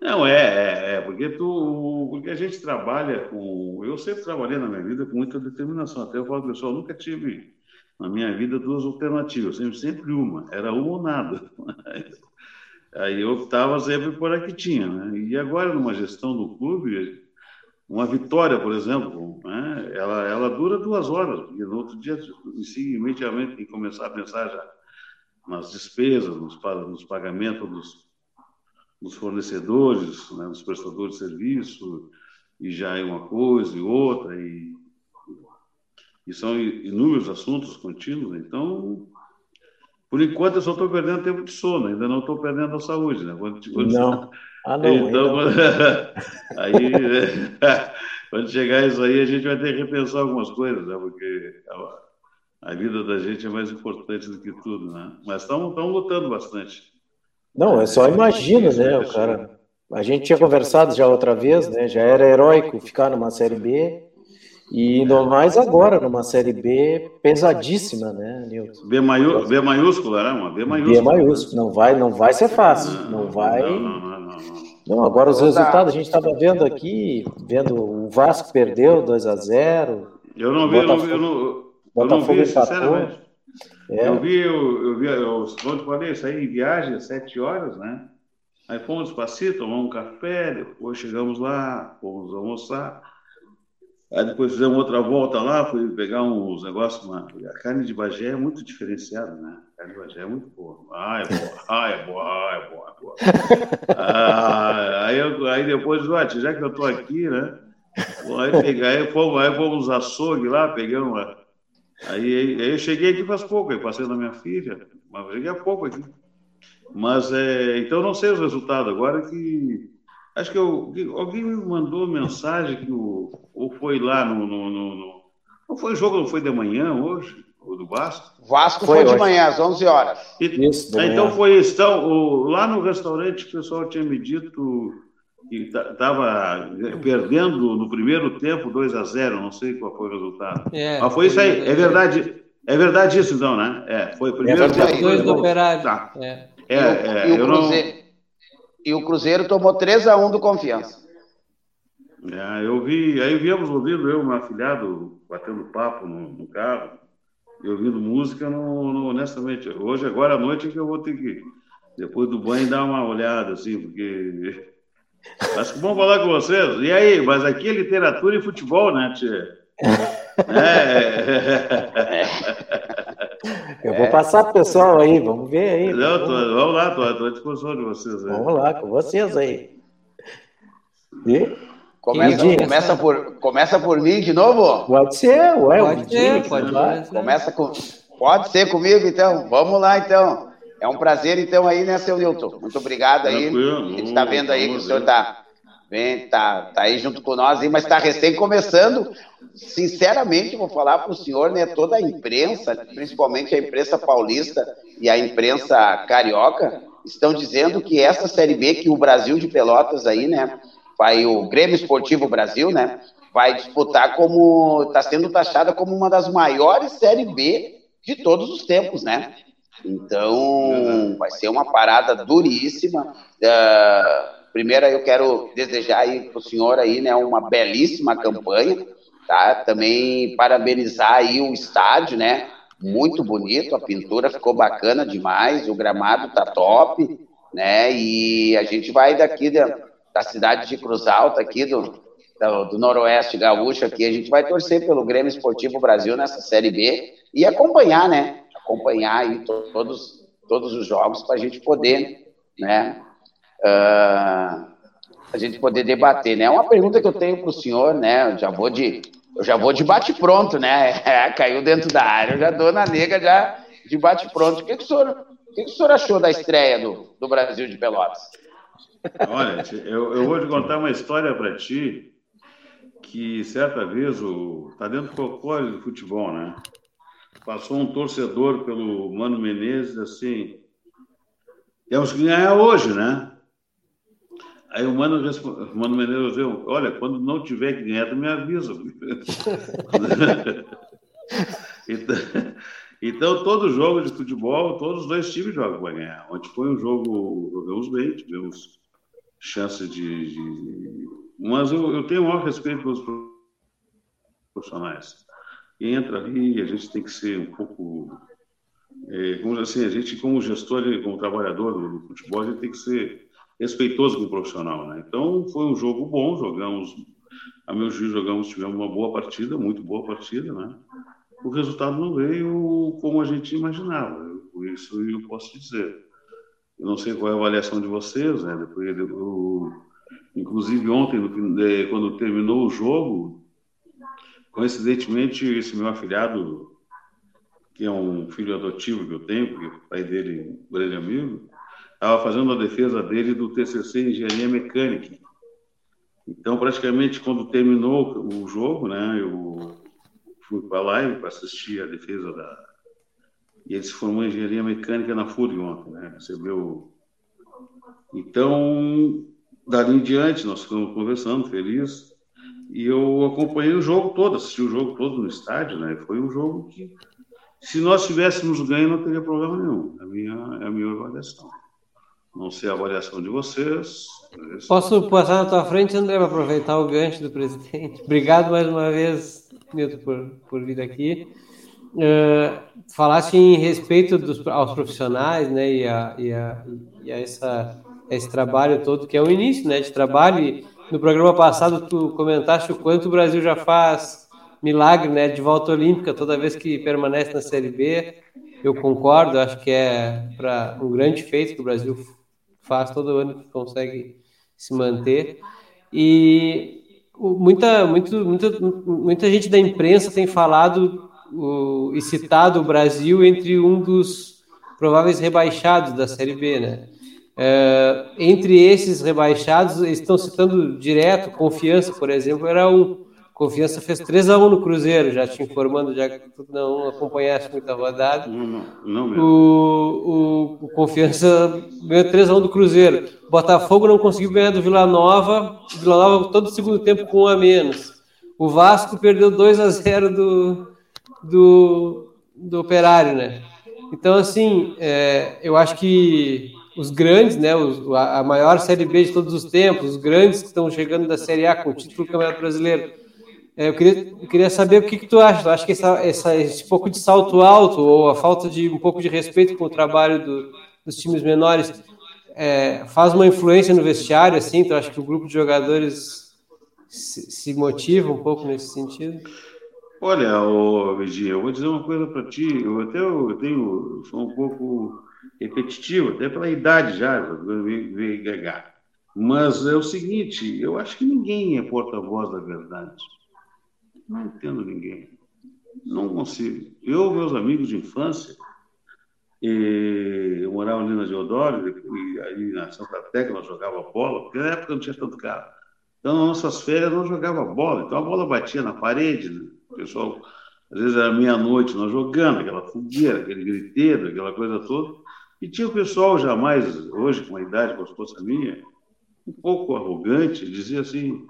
Não, é, é, é, porque tu, porque a gente trabalha com, eu sempre trabalhei na minha vida com muita determinação, até eu falo pessoal, nunca tive na minha vida duas alternativas, sempre, sempre uma, era uma ou nada. Aí eu optava sempre por a que tinha, né? E agora numa gestão do clube, uma vitória, por exemplo, né? ela, ela dura duas horas, e no outro dia, imediatamente, tem que começar a pensar já nas despesas, nos, nos pagamentos dos dos fornecedores, né, dos prestadores de serviço, e já é uma coisa e outra, e, e são inúmeros assuntos contínuos. Então, por enquanto, eu só estou perdendo tempo de sono, ainda não estou perdendo a saúde. Né? Quando, quando... Não. Ah, não. Então, aí, quando chegar isso aí, a gente vai ter que repensar algumas coisas, né? porque a, vida da gente é mais importante do que tudo. Né? Mas estamos lutando bastante. Não, é só imagina, né, o cara. A gente tinha conversado já outra vez, né? Já era heróico ficar numa série B e ainda mais agora numa série B pesadíssima, né, Nilton? B, maiú B maiúscula, né? Uma B maiúscula. B maiúsculo. Não vai, não vai ser fácil. Não, não vai. Não, não, não, não, agora os resultados a gente estava vendo aqui, vendo o Vasco perdeu 2 a 0. Eu não vi, Botafogo, eu não, eu não, eu não vi, sinceramente. É. Eu vi, eu, eu vi, eu, quando falei, saí em viagem às sete horas, né? Aí fomos despacito, tomamos um café, depois chegamos lá, fomos almoçar. Aí depois fizemos outra volta lá, fui pegar uns negócios. A carne de Bagé é muito diferenciada, né? A carne de Bagé é muito boa. Ah, é boa, ah, é boa, ah, é boa, é boa. ah, aí, eu, aí depois, já que eu tô aqui, né? Aí, peguei, aí, fomos, aí fomos açougue lá, pegamos uma Aí, aí eu cheguei aqui faz pouco, eu passei na minha filha, mas cheguei há pouco aqui. Mas, é, então, não sei os resultados. Agora que. Acho que, eu, alguém me mandou mensagem que o, ou foi lá no, no, no, no. Não foi jogo, não foi de manhã hoje? O do Vasco? Vasco foi, foi de manhã, às 11 horas. E, isso, então foi isso. Então, o, lá no restaurante, o pessoal tinha me dito que estava perdendo no primeiro tempo 2 a 0 não sei qual foi o resultado. É, Mas foi isso aí, é verdade. É verdade isso, então, né? É, foi o primeiro é tempo. Dois do Operário. Tá. É. É, é, e, o, Cruzeiro, não... e o Cruzeiro tomou 3 a 1 do Confiança. É, eu vi, aí viemos ouvindo eu, meu afilhado, batendo papo no, no carro, e ouvindo música, no, no, honestamente, hoje, agora à noite, é que eu vou ter que, depois do banho, dar uma olhada, assim, porque Acho que bom falar com vocês. E aí, mas aqui é literatura e futebol, né, tia? É. Eu vou passar para o pessoal aí, vamos ver aí. Não, tô, vamos lá, estou à disposição de vocês aí. Vamos lá, com vocês aí. E? Começa, começa, por, começa por mim de novo? Pode ser, ué. Pode ser, pode ser. Começa com, pode ser comigo, então. Vamos lá, então. É um prazer, então, aí, né, seu Nilton? Muito obrigado aí. Tranquilo. A gente está vendo aí que o senhor está tá, tá aí junto com nós, mas está recém começando. Sinceramente, vou falar para o senhor, né, toda a imprensa, principalmente a imprensa paulista e a imprensa carioca, estão dizendo que essa Série B, que o Brasil de Pelotas aí, né, vai o Grêmio Esportivo Brasil, né, vai disputar como, está sendo taxada como uma das maiores Série B de todos os tempos, né? Então, vai ser uma parada duríssima. Uh, primeiro, eu quero desejar aí para o senhor aí, né, uma belíssima campanha, tá? Também parabenizar aí o estádio, né? Muito bonito, a pintura ficou bacana demais, o gramado tá top, né? E a gente vai daqui da, da cidade de Cruz Alta, aqui do, do, do, Noroeste Gaúcho, aqui, a gente vai torcer pelo Grêmio Esportivo Brasil nessa Série B e acompanhar, né? acompanhar aí todos, todos os jogos para a gente poder, né, uh, a gente poder debater, né? Uma pergunta que eu tenho para o senhor, né? Eu já vou de, eu já vou de bate pronto, né? É, caiu dentro da área, eu já dou na nega já de bate pronto. O que, que o senhor, o que, que o senhor achou da estreia do, do Brasil de Pelotas? Olha, eu, eu vou te contar uma história para ti que certa vez o tá dentro do folclore do futebol, né? passou um torcedor pelo Mano Menezes assim, temos que ganhar hoje, né? Aí o Mano, o Mano Menezes disse, olha, quando não tiver que ganhar, tu me avisa. então, então, todo jogo de futebol, todos os dois times jogam para ganhar. Ontem foi um jogo, jogamos bem, tivemos chance de. de... Mas eu, eu tenho o maior respeito pelos profissionais. Entra ali, a gente tem que ser um pouco. É, como assim, a gente, como gestor, como trabalhador do, do futebol, a gente tem que ser respeitoso com o profissional, né? Então, foi um jogo bom, jogamos, a meu juízo, jogamos, tivemos uma boa partida, muito boa partida, né? O resultado não veio como a gente imaginava, por isso eu posso dizer. Eu não sei qual é a avaliação de vocês, né? Depois, eu, inclusive ontem, quando terminou o jogo, coincidentemente, esse meu afilhado, que é um filho adotivo que eu tenho, porque o pai dele é um grande amigo, estava fazendo a defesa dele do TCC em Engenharia Mecânica. Então, praticamente, quando terminou o jogo, né, eu fui para a live para assistir a defesa da. E ele se formou em Engenharia Mecânica na FURG ontem, né, recebeu. Então, dali em diante, nós ficamos conversando, felizes, e eu acompanhei o jogo todo, assisti o jogo todo no estádio, né, foi um jogo que, se nós tivéssemos ganho, não teria problema nenhum, é a minha, é a minha avaliação. Não sei a avaliação de vocês. Posso passar na tua frente, André, para aproveitar o gancho do presidente? Obrigado mais uma vez, Nilton, por, por vir aqui. Uh, falaste em respeito dos, aos profissionais, né, e a, e a, e a essa, esse trabalho todo, que é o início, né, de trabalho. E no programa passado, tu comentaste o quanto o Brasil já faz milagre, né, de volta olímpica toda vez que permanece na Série B. Eu concordo, acho que é para um grande feito que o Brasil faz todo ano que consegue se manter. E muita, muito, muita, muita gente da imprensa tem falado o, e citado o Brasil entre um dos prováveis rebaixados da Série B, né? É, entre esses rebaixados, eles estão citando direto, Confiança, por exemplo, era um. Confiança fez 3 a 1 no Cruzeiro, já te informando, já que tu não acompanhaste muita rodada. Não, não, não mesmo. O, o, o Confiança ganhou 3 a 1 do Cruzeiro. Botafogo não conseguiu ganhar do Vila Nova. Vila Nova todo o segundo tempo com um a menos. O Vasco perdeu 2 a 0 do, do, do Operário, né? Então, assim, é, eu acho que os grandes, né, os, a maior Série B de todos os tempos, os grandes que estão chegando da Série A com o título do Campeonato Brasileiro, eu, queria, eu queria saber o que, que tu acha. Tu acha que essa, essa, esse pouco de salto alto ou a falta de um pouco de respeito com o trabalho do, dos times menores é, faz uma influência no vestiário? Assim, tu acha que o grupo de jogadores se, se motiva um pouco nesse sentido? Olha, ô, Virginia, eu vou dizer uma coisa para ti. Eu até eu tenho, sou um pouco repetitivo, até pela idade já, gagar. Mas é o seguinte, eu acho que ninguém é porta-voz da verdade. Não entendo ninguém. Não consigo. Eu, meus amigos de infância, eu morava ali na Deodoro, e aí na Santa Tecla jogava bola, porque na época não tinha tanto carro. Então, nas nossas férias, nós jogava bola. Então, a bola batia na parede, né? o pessoal, às vezes era meia-noite, nós jogando, aquela fogueira, aquele griteiro, aquela coisa toda. E tinha o pessoal jamais, hoje, com uma idade fosse a minha, um pouco arrogante, dizia assim: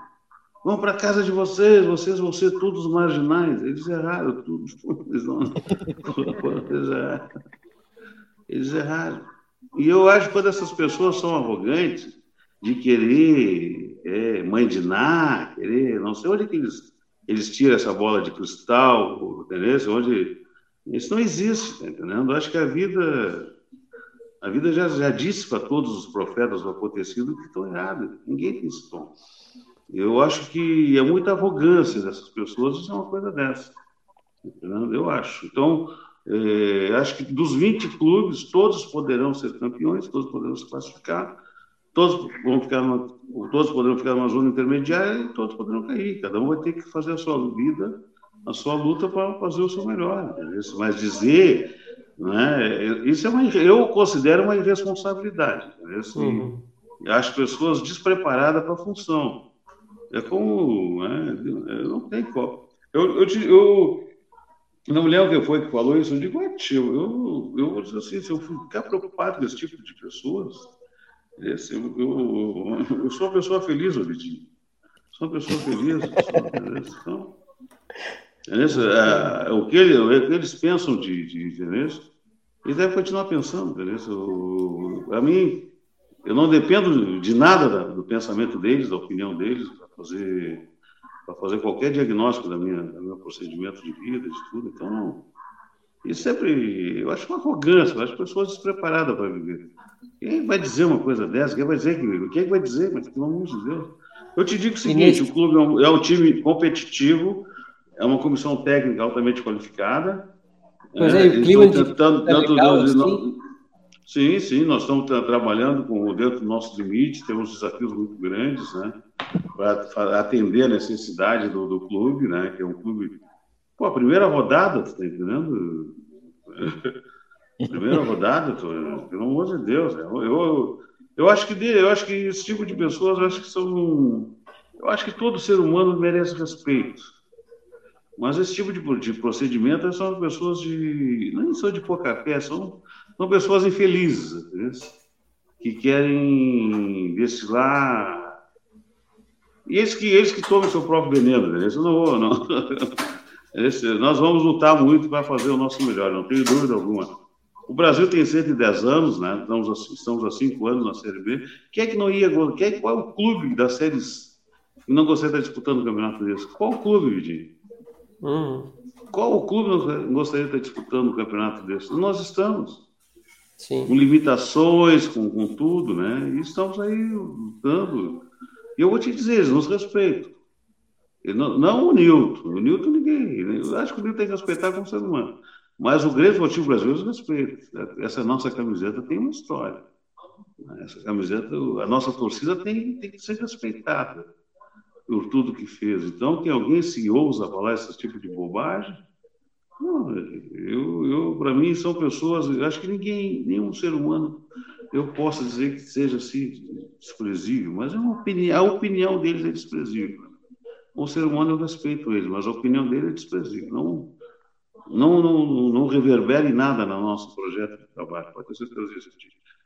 Vão para casa de vocês, vocês vão ser todos marginais. Eles erraram tudo. Eles, não... eles, erraram. Eles erraram. E eu acho que quando essas pessoas são arrogantes, de querer é, mandinar, querer. Não sei onde que eles, eles tiram essa bola de cristal, entendeu? Onde. Isso não existe, tá entendendo? Eu acho que a vida. A vida já, já disse para todos os profetas do acontecido que estão errados. Ninguém tem esse tom. Eu acho que é muita arrogância dessas pessoas isso é uma coisa dessa. Eu acho. Então, é, acho que dos 20 clubes, todos poderão ser campeões, todos poderão se classificar, todos vão ficar numa, todos poderão ficar numa zona intermediária e todos poderão cair. Cada um vai ter que fazer a sua vida, a sua luta para fazer o seu melhor. Mas dizer, né, isso é uma, eu considero uma irresponsabilidade. Uhum. Acho pessoas despreparadas para a função. É como. Né, não tem como. Eu, eu, eu, Não me lembro quem foi que falou isso. Eu digo, é tio, eu, eu, assim, se eu ficar preocupado com esse tipo de pessoas, esse, eu, eu, eu, sou uma pessoa feliz, Olidinho. Sou uma pessoa feliz. Então, é, o, que o que eles pensam de, de, de eles devem continuar pensando. Para mim, eu não dependo de nada do pensamento deles, da opinião deles, para fazer fazer qualquer diagnóstico da minha, do meu procedimento de vida, de tudo. Então, não. Isso sempre, eu acho uma arrogância, eu acho pessoas despreparadas para viver. Quem vai dizer uma coisa dessa? Quem vai dizer que. Quem vai dizer? Mas pelo amor de Deus. Eu te digo o seguinte: o clube é um, é um, time competitivo, é uma comissão técnica altamente qualificada. Pois é, o clima tentando, de... tanto, legal, assim? Sim, sim, nós estamos trabalhando com, dentro do nosso limite, temos desafios muito grandes, né? Para atender a necessidade do, do clube, né? Que é um clube. Pô, a primeira rodada, tu tá entendendo? primeira rodada, pelo amor de Deus. Né? Eu, eu, eu, acho que eu acho que esse tipo de pessoas, eu acho que são. Eu acho que todo ser humano merece respeito. Mas esse tipo de, de procedimento são pessoas de. Não são de pouca fé, são são pessoas infelizes, que querem lá E eles que, eles que tomam seu próprio veneno, né? Isso não vou, não. Esse, nós vamos lutar muito para fazer o nosso melhor, não tenho dúvida alguma. O Brasil tem 110 anos, né? Estamos, estamos há cinco anos na Série B. Quem é que não ia. Quem é, qual é o clube das séries que não gostaria de estar disputando um campeonato desse? Qual o clube, Vidinho? Uhum. Qual o clube não gostaria de estar disputando um campeonato desse? Nós estamos. Sim. com limitações, com, com tudo, né? E estamos aí lutando. E eu vou te dizer, eles nos respeitam. Não, não, o Newton. O Newton ninguém. Eu acho que o Newton tem que respeitar como ser humano. Mas o Grêmio Esportivo Brasileiro respeita. Essa nossa camiseta tem uma história. Essa camiseta, a nossa torcida tem, tem que ser respeitada por tudo que fez. Então, que alguém se ousa falar esse tipo de bobagem, não, eu, eu para mim são pessoas, acho que ninguém, nenhum ser humano, eu posso dizer que seja assim desprezível, mas é uma opinião, a opinião deles é desprezível. O ser humano eu respeito ele, mas a opinião dele é desprezível. Não, não, não, não reverbera em nada no nosso projeto de trabalho, pode ter certeza disso.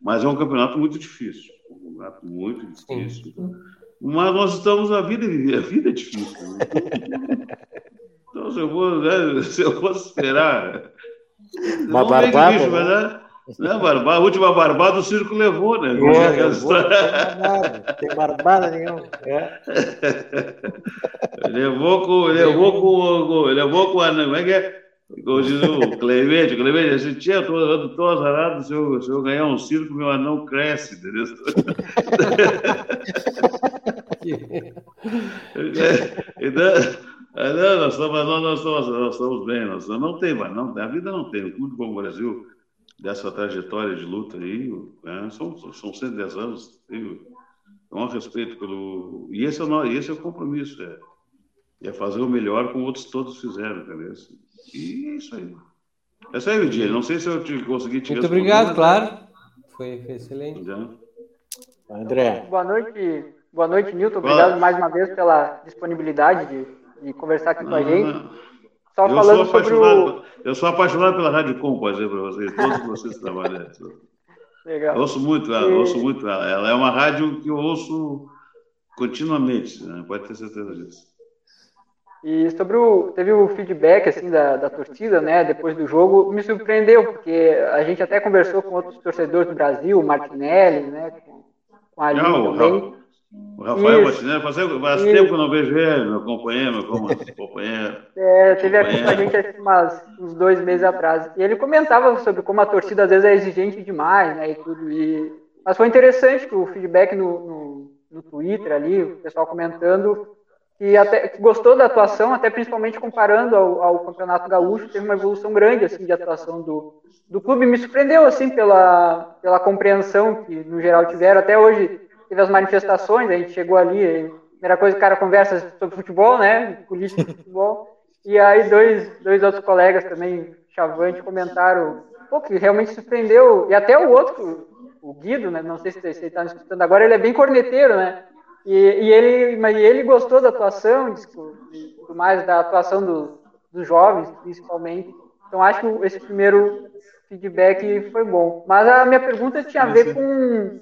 Mas é um campeonato muito difícil, um campeonato muito difícil. Mas nós estamos, a vida, a vida é difícil. Né? Se eu vou, né, se eu fosse esperar. Uma barbada. Bicho, mas, né? Né, barbada, a última barbada o circo levou, né? É, levou, não tem barbada nenhuma. É. levou com. Levou com. Levou com a. Como é que é? Como diz o Clemente, o Clemente disse, tia, eu tô, tô azarado, se eu, se eu ganhar um circo, meu anão cresce, entendeu? então, é, não, nós estamos, nós, nós, estamos, nós estamos bem, nós não tem, não, a vida não tem. O clube como o Brasil, dessa trajetória de luta aí, né, são, são 110 anos, tenho um respeito pelo. E esse é o, esse é o compromisso, é, é fazer o melhor como outros todos fizeram, entendeu? E é isso aí. É isso aí, Vidia. Não sei se eu te, consegui te Muito obrigado, claro. Foi, foi excelente. Já. André. Boa noite, boa noite, Nilton. Obrigado mais uma vez pela disponibilidade de e conversar aqui com a gente. Só eu falando sobre o. Eu sou apaixonado pela Rádio Com, pode dizer para vocês, todos vocês trabalham. Legal. Eu ouço muito ela, e... ouço muito ela. Ela é uma rádio que eu ouço continuamente, né? pode ter certeza disso. E sobre o. Teve o feedback assim, da, da torcida, né? Depois do jogo, me surpreendeu, porque a gente até conversou com outros torcedores do Brasil, o Martinelli, né? Com, com a Aline também. O Rafael Martinelli, faz, faz tempo que eu não vejo ele, meu companheiro, meu companheiro. É, teve aqui com a gente assim, umas, uns dois meses atrás. E ele comentava sobre como a torcida às vezes é exigente demais, né? E tudo. E... Mas foi interessante que o feedback no, no, no Twitter ali, o pessoal comentando que até que gostou da atuação, até principalmente comparando ao, ao, Campeonato Gaúcho, teve uma evolução grande assim de atuação do, do clube. Me surpreendeu assim pela, pela compreensão que no geral tiveram até hoje teve as manifestações, a gente chegou ali, primeira coisa, o cara conversa sobre futebol, né, política de futebol, e aí dois, dois outros colegas também, Chavante, comentaram, pô, que realmente surpreendeu, e até o outro, o Guido, né, não sei se ele está me escutando agora, ele é bem corneteiro, né, e, e ele, mas ele gostou da atuação, tudo mais, da atuação do, dos jovens, principalmente. Então, acho que esse primeiro feedback foi bom. Mas a minha pergunta tinha a ver com,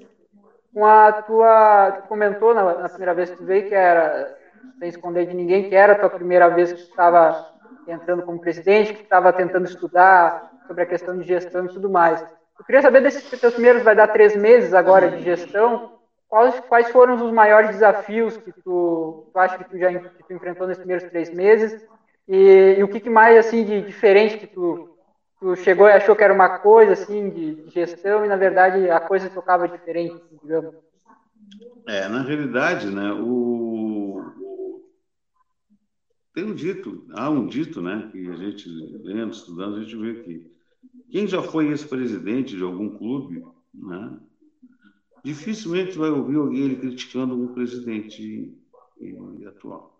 com a tua. Tu comentou na, na primeira vez que tu veio que era, sem esconder de ninguém, que era a tua primeira vez que tu estava entrando como presidente, que estava tentando estudar sobre a questão de gestão e tudo mais. Eu queria saber desses teus primeiros, vai dar três meses agora de gestão, quais, quais foram os maiores desafios que tu, tu acha que tu já que tu enfrentou nesses primeiros três meses e, e o que, que, mais assim de diferente que tu, tu chegou e achou que era uma coisa assim de, gestão e na verdade a coisa tocava diferente, digamos. É, na realidade, né, o, tem um dito, há um dito, né, que a gente lendo, estudando, a gente vê que quem já foi ex-presidente de algum clube, né, dificilmente vai ouvir alguém criticando um presidente atual.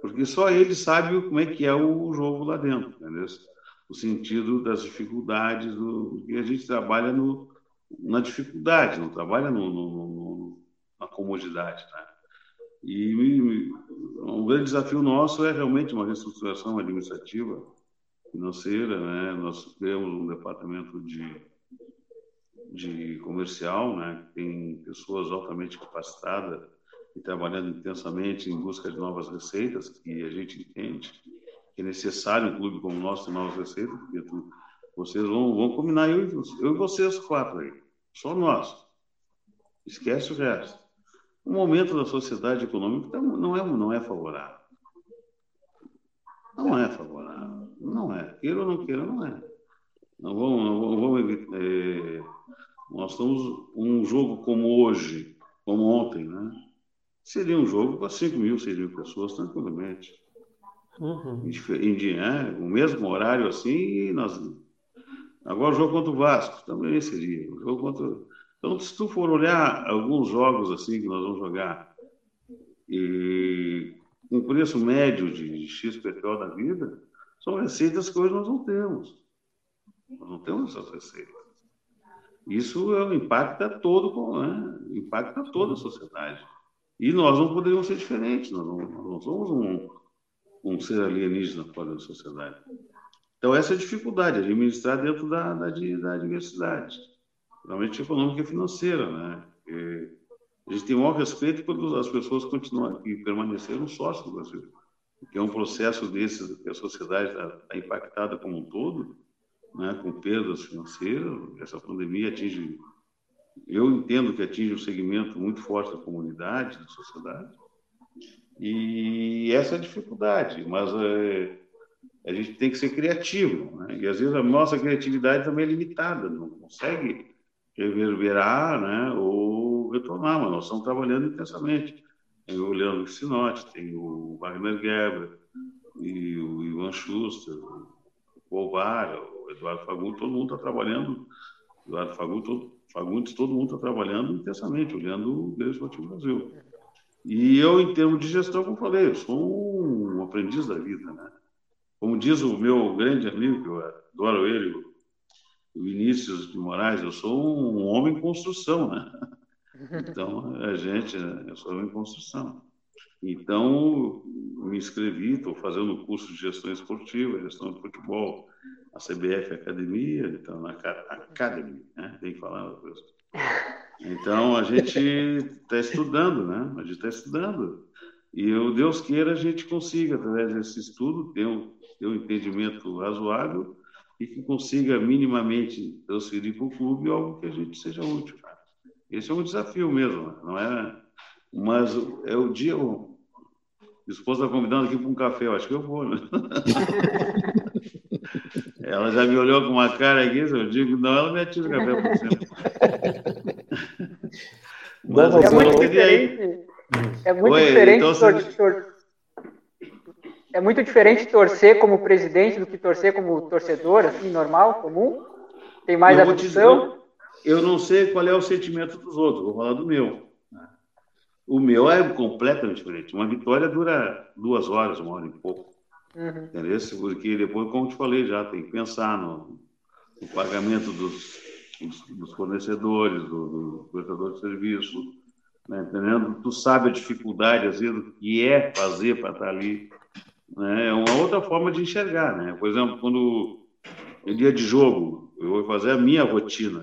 Porque só ele sabe como é que é o jogo lá dentro, entendeu? O sentido das dificuldades, do, que a gente trabalha no, na dificuldade, não trabalha no, no, no, na comodidade. Né? E, e um grande desafio nosso é realmente uma reestruturação administrativa financeira, né? Nós temos um departamento de, de comercial, né? Tem pessoas altamente capacitadas e trabalhando intensamente em busca de novas receitas, que a gente entende que é necessário um clube como o nosso ter novas receitas, porque tu, vocês vão, vão combinar eu, eu e vocês quatro aí, só nós. Esquece o resto. O momento da sociedade econômica não é, não é favorável. Não é favorável. Não é. Queira ou não queira, não é. Não vamos, não vamos é, nós estamos um jogo como hoje, como ontem, né? Seria um jogo para 5 mil, 6 mil pessoas, tranquilamente. Uhum. Em, é, o mesmo horário assim, nós. Agora o jogo contra o Vasco também seria. O jogo contra... Então, se tu for olhar alguns jogos assim que nós vamos jogar, e com preço médio de XPTO da vida, são receitas que hoje nós não temos. Nós não temos essas receitas. Isso é, impacta todo, né? impacta toda a sociedade. E nós não poderíamos ser diferentes, nós não, nós não somos um, um ser alienígena fora da sociedade. Então, essa é a dificuldade, administrar dentro da, da, da diversidade, realmente econômica e financeira. Né? E a gente tem o maior respeito quando as pessoas continuam e permaneceram sócios do Brasil que é um processo desse que a sociedade está tá impactada como um todo, né, com perdas financeiras. Essa pandemia atinge, eu entendo que atinge um segmento muito forte da comunidade, da sociedade, e essa é a dificuldade, mas é, a gente tem que ser criativo, né? e às vezes a nossa criatividade também é limitada, não consegue reverberar né, ou retornar, mas nós estamos trabalhando intensamente tem o Leandro Sinotti, tem o Wagner Geber, e o Ivan Schuster, o Polvar, o Eduardo Fagundes, todo mundo está trabalhando, Eduardo Fagundes, todo, Fagundes, todo mundo está trabalhando intensamente, olhando o Grêmio Esportivo Brasil. E eu, em termos de gestão, como falei, eu sou um aprendiz da vida, né? Como diz o meu grande amigo, que eu adoro ele, o Vinícius de Moraes, eu sou um homem em construção, né? Então, a gente, eu sou em construção. Então, me inscrevi, estou fazendo curso de gestão esportiva, gestão de futebol, a CBF Academia, então, na Academy, né? tem que falar. Então, a gente está estudando, né? A gente está estudando. E o Deus queira a gente consiga, através desse estudo, ter um, ter um entendimento razoável e que consiga minimamente transferir para o clube algo que a gente seja útil. Esse é um desafio mesmo, não é? Mas é o dia. O... Esposa está convidando aqui para um café, eu acho que eu vou, né? ela já me olhou com uma cara aqui, eu digo, não, ela me atira o café por cima. É muito diferente. É muito Oi, diferente então, tor tor é muito diferente torcer como presidente do que torcer como torcedor, assim, normal, comum. Tem mais aflição eu não sei qual é o sentimento dos outros, vou falar do meu. O meu é completamente diferente. Uma vitória dura duas horas, uma hora e pouco. Uhum. Entendeu? Porque depois, como te falei já, tem que pensar no, no pagamento dos, dos, fornecedores, do, do prestador de serviço. Né? Entendendo? Tu sabe a dificuldade, às vezes, que é fazer para estar ali. né? é uma outra forma de enxergar. Né? Por exemplo, quando é dia de jogo, eu vou fazer a minha rotina.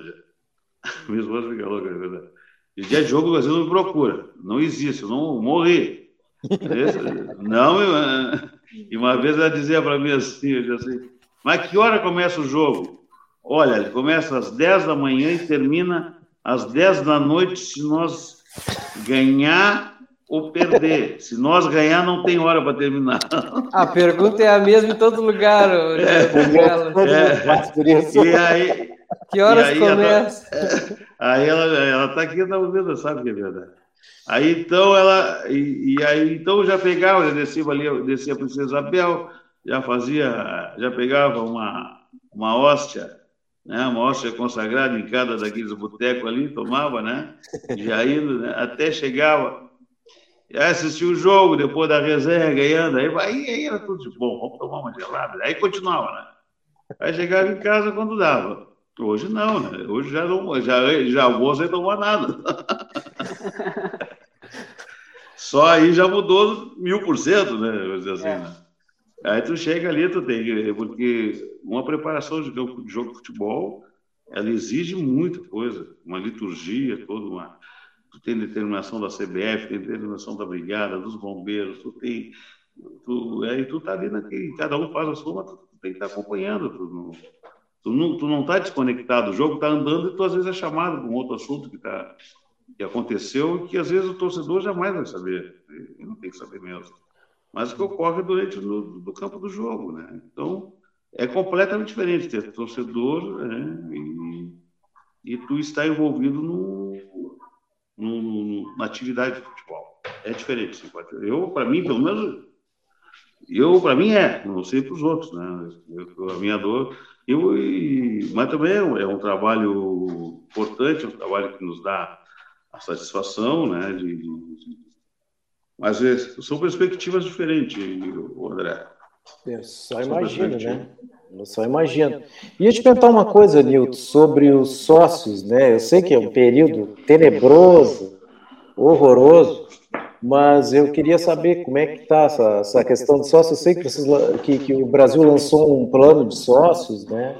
Minha esposa fica louca, é verdade. De dia de jogo, você não me procura. Não existe, eu não morri. Não, eu, e uma vez ela dizia para mim assim, eu assim, mas que hora começa o jogo? Olha, ele começa às 10 da manhã e termina às 10 da noite se nós ganhar ou perder. Se nós ganhar, não tem hora para terminar. A pergunta é a mesma em todo lugar. É, é, e aí, que horas aí começa? Ela, aí ela está aqui, está ouvindo, sabe que é verdade. Aí então ela e, e, aí então já pegava, já descia ali, descia a princesa Isabel, já fazia, já pegava uma uma hóstia, né, uma hóstia consagrada em cada daqueles botecos ali, tomava, né, já indo, né, até chegava, assistia o jogo depois da resenha ganhando, aí, aí, aí era tudo de bom, vamos tomar uma gelada, aí continuava, né, aí chegava em casa quando dava. Hoje não, né? Hoje já não, já, já vou sem tomar nada. Só aí já mudou mil por cento, né? Assim, é. né? Aí tu chega ali, tu tem porque uma preparação de jogo, de futebol, ela exige muita coisa, uma liturgia, toda uma. Tu tem determinação da CBF, tem determinação da brigada, dos bombeiros, tu tem. Tu, aí tu tá ali naquele, cada um faz a sua, mas tu tem que estar tá acompanhando. Tu não, tu não, tu não tá desconectado, o jogo tá andando e tu às vezes é chamado para um outro assunto que tá que aconteceu que às vezes o torcedor jamais vai saber, ele não tem que saber mesmo. Mas o que ocorre durante no, do campo do jogo, né? Então é completamente diferente ter torcedor né? e, e tu está envolvido no, no, na atividade de futebol. É diferente. Sim. Eu, para mim, pelo menos, eu para mim é, não sei para os outros, né? Eu, a minha dor, eu, mas também é um é trabalho importante, um trabalho que nos dá a satisfação, né? De, de... Mas é, são perspectivas diferentes, André. Eu só imagino, né? Eu só imagino. E eu te perguntar uma coisa, Nilton, sobre os sócios, né? Eu sei que é um período tenebroso, horroroso, mas eu queria saber como é que está essa, essa questão de sócios. Eu sei que, vocês, que, que, o Brasil lançou um plano de sócios, né?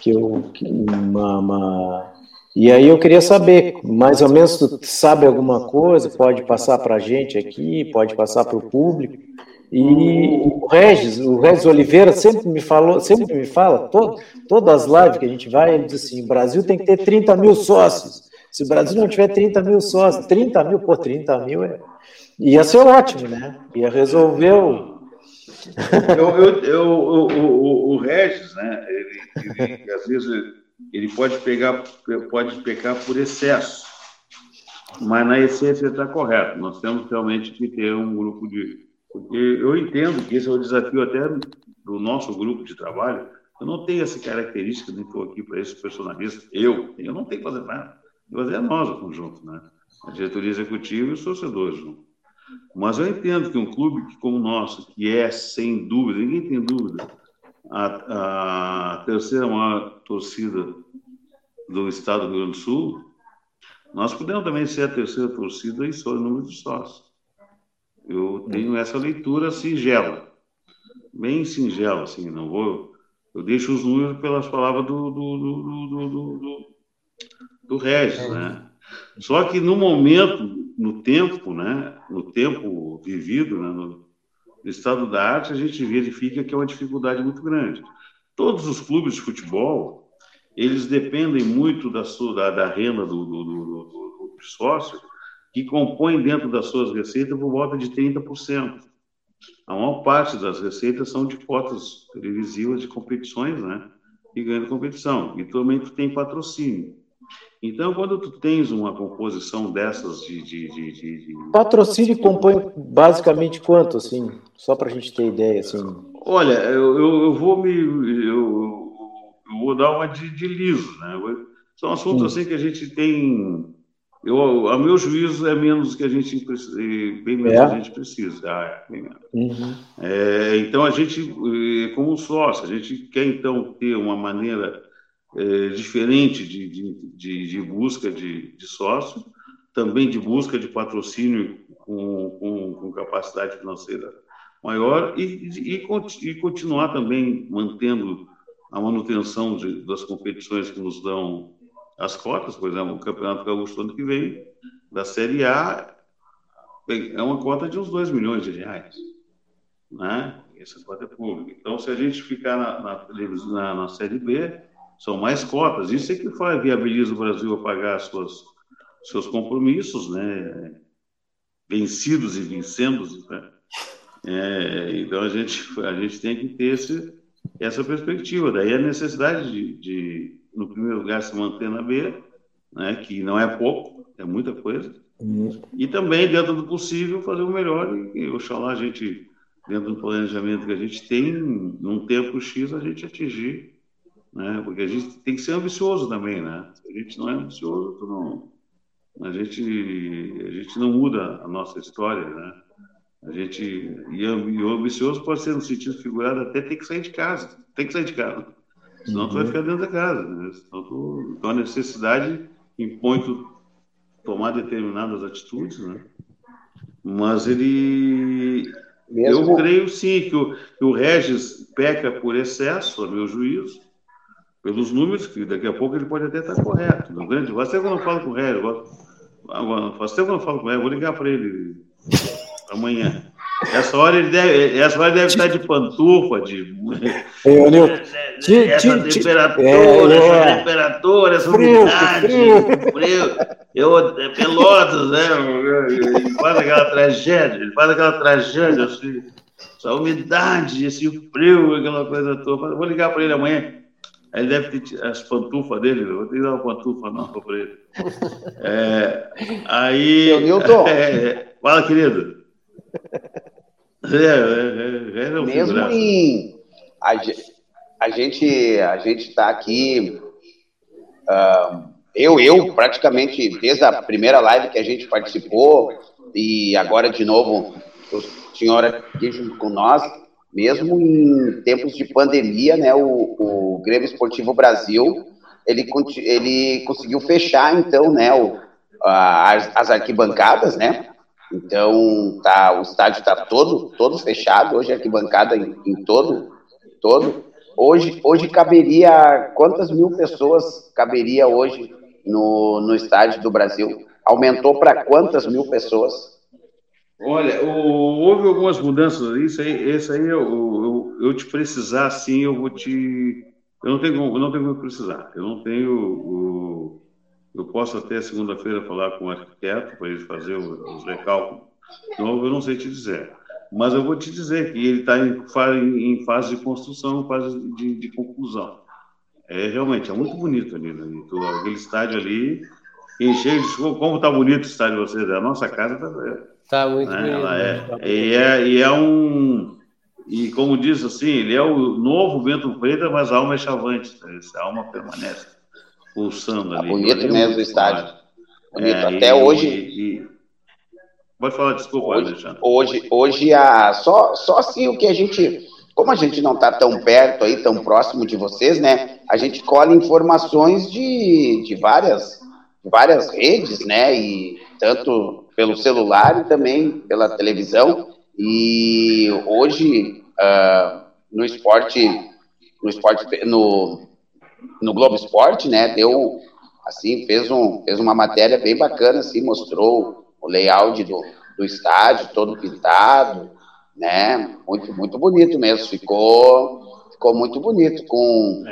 Que, eu, que uma, uma e aí eu queria saber, mais ou menos, tu sabe alguma coisa, pode passar para a gente aqui, pode passar para o público. E o Regis, o Regis Oliveira sempre me falou, sempre me fala, todo, todas as lives que a gente vai, ele diz assim, o Brasil tem que ter 30 mil sócios. Se o Brasil não tiver 30 mil sócios, 30 mil, pô, 30 mil é... Ia ser ótimo, né? Ia resolver o... Eu, eu, eu, o, o, o Regis, né, ele, ele às vezes ele pode pegar, pode pecar por excesso, mas na essência está correto. Nós temos realmente que ter um grupo de, porque eu entendo que esse é o desafio até do nosso grupo de trabalho. Eu não tenho essa característica, nem estou aqui para esse personalista. Eu, eu não tenho que fazer nada. Fazer é nós o conjunto, né? A diretoria executiva e os torcedores. Mas eu entendo que um clube como o nosso, que é sem dúvida, ninguém tem dúvida, a, a terceira maior torcida do estado do Rio Grande do Sul, nós podemos também ser a terceira torcida em só número de sócios. Eu tenho essa leitura singela, bem singela, assim, não vou. Eu deixo os números pelas palavras do, do, do, do, do, do, do Regis, né? Só que no momento, no tempo, né, no tempo vivido, né, no, no estado da arte, a gente verifica que é uma dificuldade muito grande. Todos os clubes de futebol, eles dependem muito da, sua, da, da renda do, do, do, do, sócio, que compõe dentro das suas receitas por volta de 30%. A maior parte das receitas são de cotas televisivas de competições, né? E ganha competição. E também tem patrocínio. Então, quando tu tens uma composição dessas de. de, de, de Patrocínio compõe basicamente quanto, assim? Só para a gente ter ideia, assim. Olha, eu, eu, eu vou me. Eu, eu, vou dar uma de, de liso, né? São assuntos hum. assim que a gente tem. Eu, a meu juízo é menos que a gente bem menos é? que a gente precisa. Ah, é, uhum. é, então a gente, eh, como sócio, a gente quer então ter uma maneira é, diferente de, de, de, busca de, de, sócio, também de busca de patrocínio com, com, com, capacidade financeira maior e, e, e continuar também mantendo a manutenção de, das competições que nos dão as cotas, por exemplo, o Campeonato Gaúcho ano que vem, da Série A, é uma cota de uns 2 milhões de reais. Né? Essa cota é pública. Então, se a gente ficar na, na, na, na Série B, são mais cotas. Isso é que faz, viabiliza o Brasil a pagar suas, seus compromissos, né? vencidos e vencendo. Né? É, então, a gente, a gente tem que ter esse, essa perspectiva. Daí a necessidade de, de, no primeiro lugar, se manter na B, né? que não é pouco, é muita coisa. E também, dentro do possível, fazer o melhor e, oxalá, a gente, dentro do planejamento que a gente tem, num tempo X, a gente atingir né? Porque a gente tem que ser ambicioso também, né? Se a gente não é ambicioso, não, a gente a gente não muda a nossa história, né? A gente e, e o ambicioso pode ser no sentido figurado até ter que sair de casa, tem que sair de casa, senão uhum. tu vai ficar dentro da casa, né? Senão tu, então a necessidade impõe tu tomar determinadas atitudes, né? Mas ele Mesmo... Eu creio sim que o, que o Regis peca por excesso, a meu juízo, pelos números, que daqui a pouco ele pode até estar correto. No grande, faz tempo que eu não falo com o Hélio, faz tempo que eu não falo com ele, vou ligar para ele amanhã. Essa hora ele deve, essa hora deve estar de pantufa, de. Eu. Essa temperatura, é, essa é. temperatura, essa frio, umidade, frio. frio. Eu, é Pelotas, né? Ele faz aquela tragédia, ele faz aquela tragédia, assim, essa umidade, esse frio, aquela coisa toda. Vou ligar para ele amanhã. Ele deve ter as pantufas dele, eu vou ter que dar uma pantufa nova para ele. É, aí. Seu Newton. É, fala, querido. É, é, é, é Mesmo em. A, a gente a gente está aqui. Uh, eu, eu, praticamente, desde a primeira live que a gente participou, e agora de novo, o senhor aqui junto com nós, mesmo em tempos de pandemia, né, o, o Grêmio Esportivo Brasil, ele, ele conseguiu fechar, então, né, o, as, as arquibancadas, né, então tá, o estádio está todo, todo fechado, hoje a arquibancada em, em todo, todo. Hoje, hoje caberia, quantas mil pessoas caberia hoje no, no estádio do Brasil? Aumentou para quantas mil pessoas? Olha, houve algumas mudanças isso aí, isso aí eu, eu, eu, te precisar, sim, eu vou te. Eu não tenho, eu não tenho como precisar. Eu não tenho. O, eu posso até segunda-feira falar com o arquiteto para ele fazer os recálculos. Então, eu não sei te dizer. Mas eu vou te dizer que ele está em, em, fase de construção, fase de, de, conclusão. É realmente, é muito bonito ali, né? Então, aquele estádio ali, encheu de. Como está bonito o estádio de vocês? A nossa casa está Tá muito né? Ela é, e é, e é um e como diz assim, ele é o novo Bento Freitas, mas a alma é chavante, né? a alma permanece pulsando ali. Tá bonito mesmo o estádio. Bonito. É, Até e, hoje. E, Pode falar, desculpa, hoje, Alexandre. Hoje, hoje a, só, só assim o que a gente. Como a gente não está tão perto aí, tão próximo de vocês, né? A gente colhe informações de, de várias, várias redes, né? E tanto pelo celular e também pela televisão. E hoje, uh, no esporte, no esporte, no, no Globo Esporte, né, deu, assim, fez, um, fez uma matéria bem bacana, assim, mostrou o layout do, do estádio, todo pintado, né, muito, muito bonito mesmo, ficou, ficou muito bonito, com,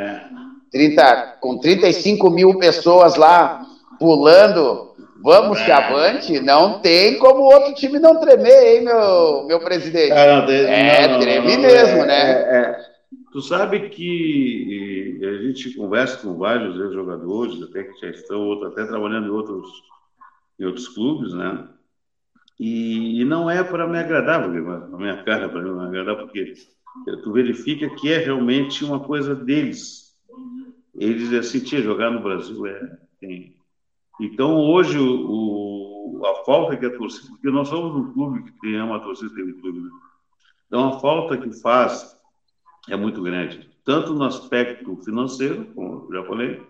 30, com 35 mil pessoas lá pulando Vamos que avante, não tem como o outro time não tremer, hein, meu, meu presidente? Ah, não, é, não, treme não, mesmo, é, né? É, é. Tu sabe que a gente conversa com vários jogadores, até que já estão até trabalhando em outros, em outros clubes, né? E, e não é para me agradar, porque a minha cara para me agradar, porque tu verifica que é realmente uma coisa deles. Eles assim, tinha jogar no Brasil é tem então, hoje, o, a falta que a torcida, porque nós somos um clube que tem uma torcida, tem um clube, né? então a falta que faz é muito grande, tanto no aspecto financeiro, como eu já falei,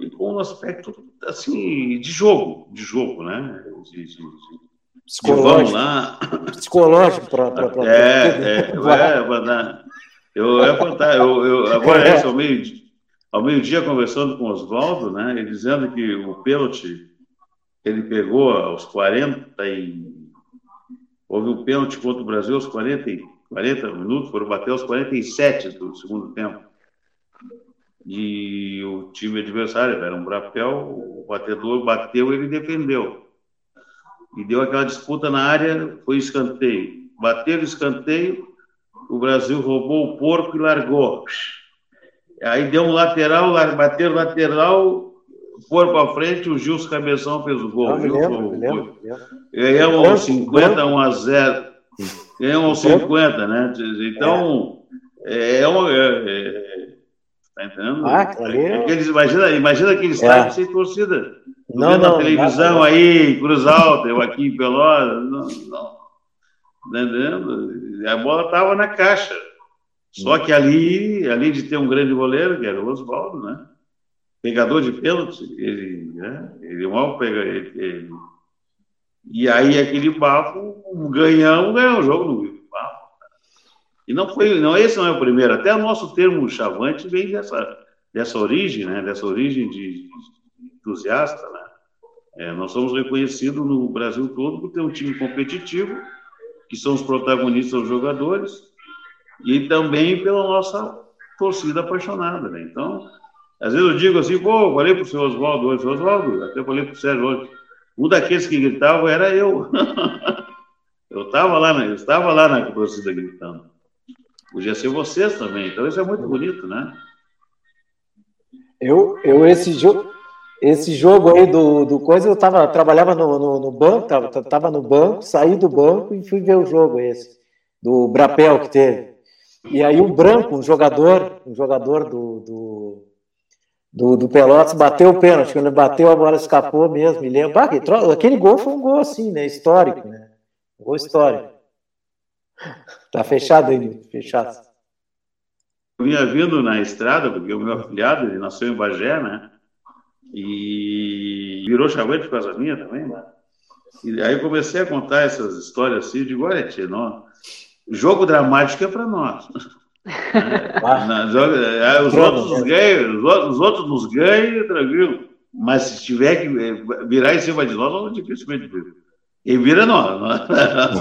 e com o aspecto assim de jogo, de jogo, né? De, de, Psicológico. lá. Psicológico para. É, é, é, eu ia contar, eu, eu, agora é. ao meio-dia, ao meio-dia conversando com o Oswaldo, né, ele dizendo que o pênalti ele pegou aos 40 e. Houve um pênalti contra o Brasil aos 40, 40 minutos, foram bater aos 47 do segundo tempo. E o time adversário era um brapel, o batedor bateu ele defendeu. E deu aquela disputa na área, foi escanteio. Bateram escanteio, o Brasil roubou o porco e largou. Aí deu um lateral, bateu lateral, foram para frente, o Gilson Cabeção fez o gol. Não, lembro, lembro, Ganhamos aos 50, 1 a 0. Ganhamos aos 50, né? Então, é, é uma. É, é, tá entendendo? Ah, Aqueles, imagina, imagina aquele estádio é. sem torcida. Não, não, na televisão não, aí, Cruz Alta, eu aqui em Pelotas. Não, não. Tá entendendo? A bola estava na caixa. Só que ali, além de ter um grande goleiro, que era o Oswaldo, né? Pegador de pênalti, ele, né? ele mal pega ele, ele. E aí aquele bafo, ganhamos, ganhou o jogo no bafo. E não foi, não, esse não é o primeiro, até o nosso termo chavante vem dessa, dessa origem, né? Dessa origem de, de entusiasta, né? É, nós somos reconhecidos no Brasil todo por ter um time competitivo, que são os protagonistas, os jogadores, e também pela nossa torcida apaixonada. Né? Então, às vezes eu digo assim, pô, falei para o senhor Oswaldo hoje, Oswaldo, até falei para o Sérgio hoje, um daqueles que gritavam era eu. eu estava lá, eu estava lá na torcida gritando. Podia ser vocês também, então isso é muito bonito, né? Eu, eu esse jogo, esse jogo aí do, do coisa, eu tava, trabalhava no, no, no banco, tava, tava no banco, saí do banco e fui ver o jogo esse, do Brapel que teve. E aí o Branco, um jogador, um jogador do, do, do, do Pelotas, bateu o pênalti. Quando ele bateu, a bola escapou mesmo. Me lembro. aquele gol foi um gol assim, né? Histórico, né? Um gol histórico. Tá fechado aí, fechado. Eu vinha vindo na estrada, porque o meu afilhado, ele nasceu em Bagé, né? e virou chavante por causa minha também, né? E aí comecei a contar essas histórias assim, de olha, tia, não, jogo dramático é para nós. é, os outros nos ganham, os outros nos ganham, tranquilo. Mas se tiver que eh, virar em cima de nós, nós dificilmente vira. E vira nós.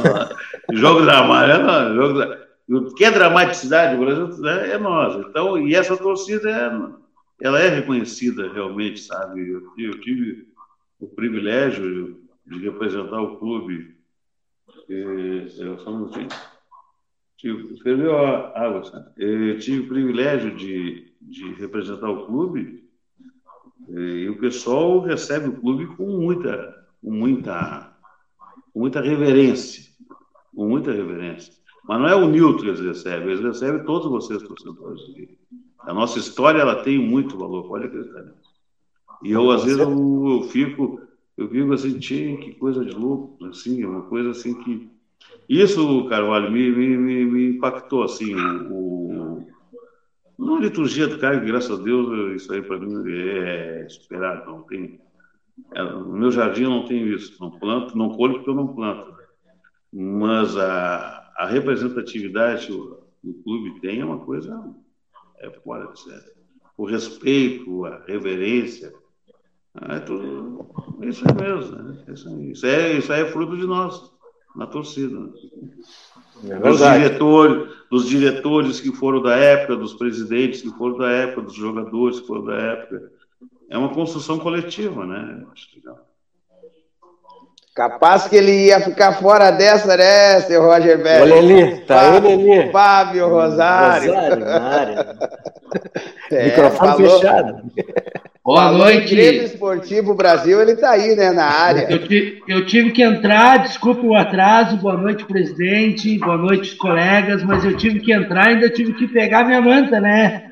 jogo dramático é nós. Jogo, o que é dramaticidade no Brasil né, é nós. Então, e essa torcida é ela é reconhecida realmente, sabe? Eu, eu tive o privilégio de representar o clube. eu só não tinha. Tive? Eu tive o privilégio de, de representar o clube e o pessoal recebe o clube com muita, com muita, com muita reverência, com muita reverência. Mas não é o Newton que eles recebem, eles recebem todos vocês, torcedores. A nossa história ela tem muito valor, pode acreditar. E eu, às vezes, eu, eu, fico, eu fico assim, que coisa de louco, assim, uma coisa assim que. Isso, Carvalho, me, me, me, impactou, assim, o, a liturgia do cara, graças a Deus, isso aí para mim é esperado, não tem. É, no meu jardim eu não tenho isso, não planto, não colho porque eu não planto. Mas a, a representatividade que o clube tem é uma coisa é fora de. O respeito, a reverência, é tudo, isso é mesmo. Né? Isso, isso, é, isso é fruto de nós, na torcida. É dos, diretores, dos diretores que foram da época, dos presidentes que foram da época, dos jogadores que foram da época. É uma construção coletiva, né? Capaz que ele ia ficar fora dessa, né, seu Roger Velho? Olha ali, tá Fábio, ele ali. Fábio Rosário. Rosário na área. É, Microfone falou. fechado. Boa falou noite. Em Esportivo Brasil, ele está aí, né, na área. Eu, eu, tive que entrar, desculpe o atraso, boa noite, presidente, boa noite, colegas, mas eu tive que entrar e ainda tive que pegar minha manta, né?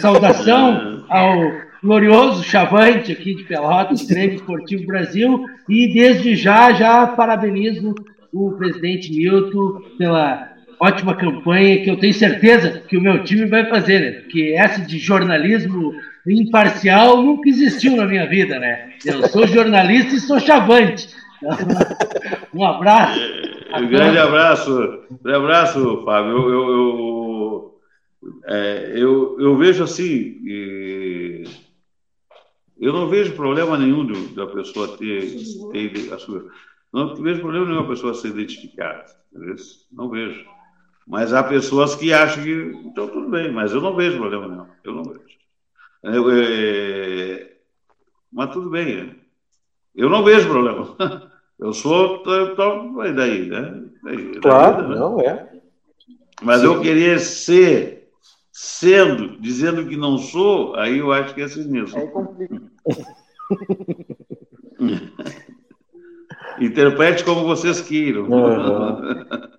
saudação ao glorioso Chavante aqui de Pelotas, Grêmio Esportivo Brasil, e desde já, já parabenizo o presidente Milton pela ótima campanha que eu tenho certeza que o meu time vai fazer, né? Porque essa de jornalismo imparcial nunca existiu na minha vida, né? Eu sou jornalista e sou chavante. um abraço. Um grande abraço. Um abraço, Fábio. Eu, eu, eu, é, eu, eu vejo assim. Eu não vejo problema nenhum da pessoa ter, ter a sua. Não vejo problema nenhum a pessoa ser identificada. Não vejo. Mas há pessoas que acham que. Então, tudo bem, mas eu não vejo problema nenhum. Eu não vejo. Eu, é, mas tudo bem. Eu não vejo problema. Eu sou. Tô, e daí, né? Daí, claro, vida, né? não é. Mas Sim. eu querer ser, sendo, dizendo que não sou, aí eu acho que é assim mesmo. Aí complica. Interprete como vocês queiram. Uhum.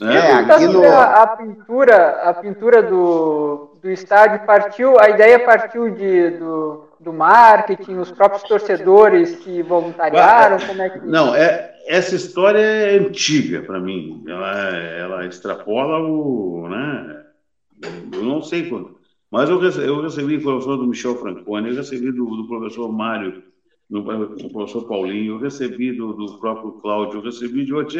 É, aqui no... a, a, pintura, a pintura do, do estádio partiu, a ideia partiu de, do, do marketing, os próprios torcedores que voluntariaram, como é que... Não, é, essa história é antiga para mim, ela, ela extrapola o, né, eu não sei quando, mas eu recebi, eu recebi informação do Michel Franconi, eu recebi do, do professor Mário no, professor Paulinho, eu recebi do, do próprio Cláudio, eu recebi de outro,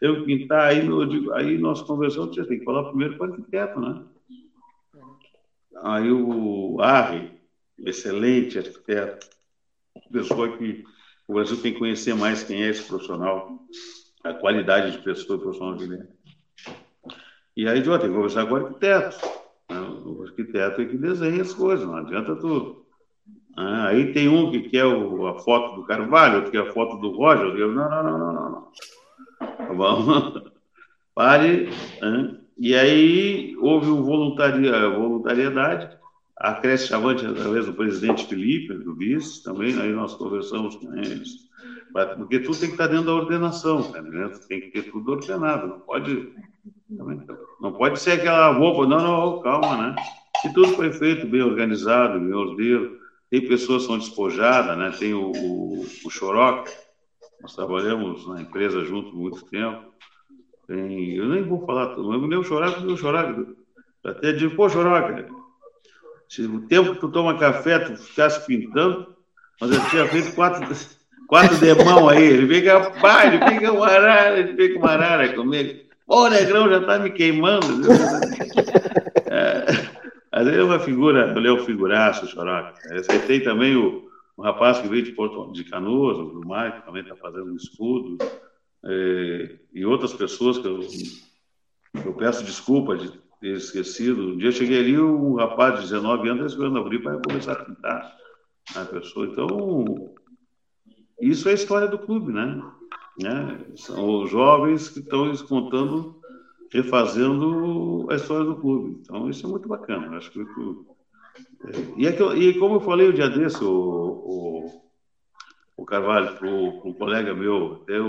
eu pintar, aí, eu digo, aí nós conversamos, tem que falar primeiro com o arquiteto, né? Aí o Arre, excelente arquiteto, pessoa que o Brasil tem que conhecer mais quem é esse profissional, a qualidade de pessoa profissional que ele é. E aí, eu tenho que conversar com o arquiteto. Né? O arquiteto é que desenha as coisas, não adianta tudo. Ah, aí tem um que quer o, a foto do Carvalho, outro quer a foto do Roger. Eu, não, não, não, não, não. Vamos, pare. Hein? E aí houve um voluntaria, voluntariedade, a Cresce Chavante, através do presidente Felipe, do vice, também, aí nós conversamos com eles. Porque tudo tem que estar dentro da ordenação, né? tem que ter tudo ordenado, não pode, não pode ser aquela roupa, não, não, calma, né? Se tudo foi feito bem organizado, bem ordeiro, tem pessoas que são despojadas, né? Tem o, o, o Choroca, nós trabalhamos na empresa juntos muito tempo. Tem, eu nem vou falar, eu nem o Choroca, nem o Choroca. Até digo, pô, Choroca, se o tempo que tu toma café, tu ficasse pintando, mas eu tinha feito quatro, quatro demão aí. Ele fica, pai, ele fica uma arara, ele fica uma arara comigo. Pô, negrão, já tá me queimando. É, mas ele é uma figura, ele é um figuraço, Choroca. Aceitei também o, o rapaz que veio de, Porto, de Canoas, o que também está fazendo um escudo, é, e outras pessoas que eu, eu peço desculpa de ter esquecido. Um dia cheguei ali, um rapaz de 19 anos esperando abrir para começar a pintar a pessoa. Então, isso é a história do clube, né? né? São os jovens que estão contando refazendo a história do clube. Então, isso é muito bacana. Acho que, é, e, é que, e como eu falei o dia desse, o, o, o Carvalho, para um colega meu, até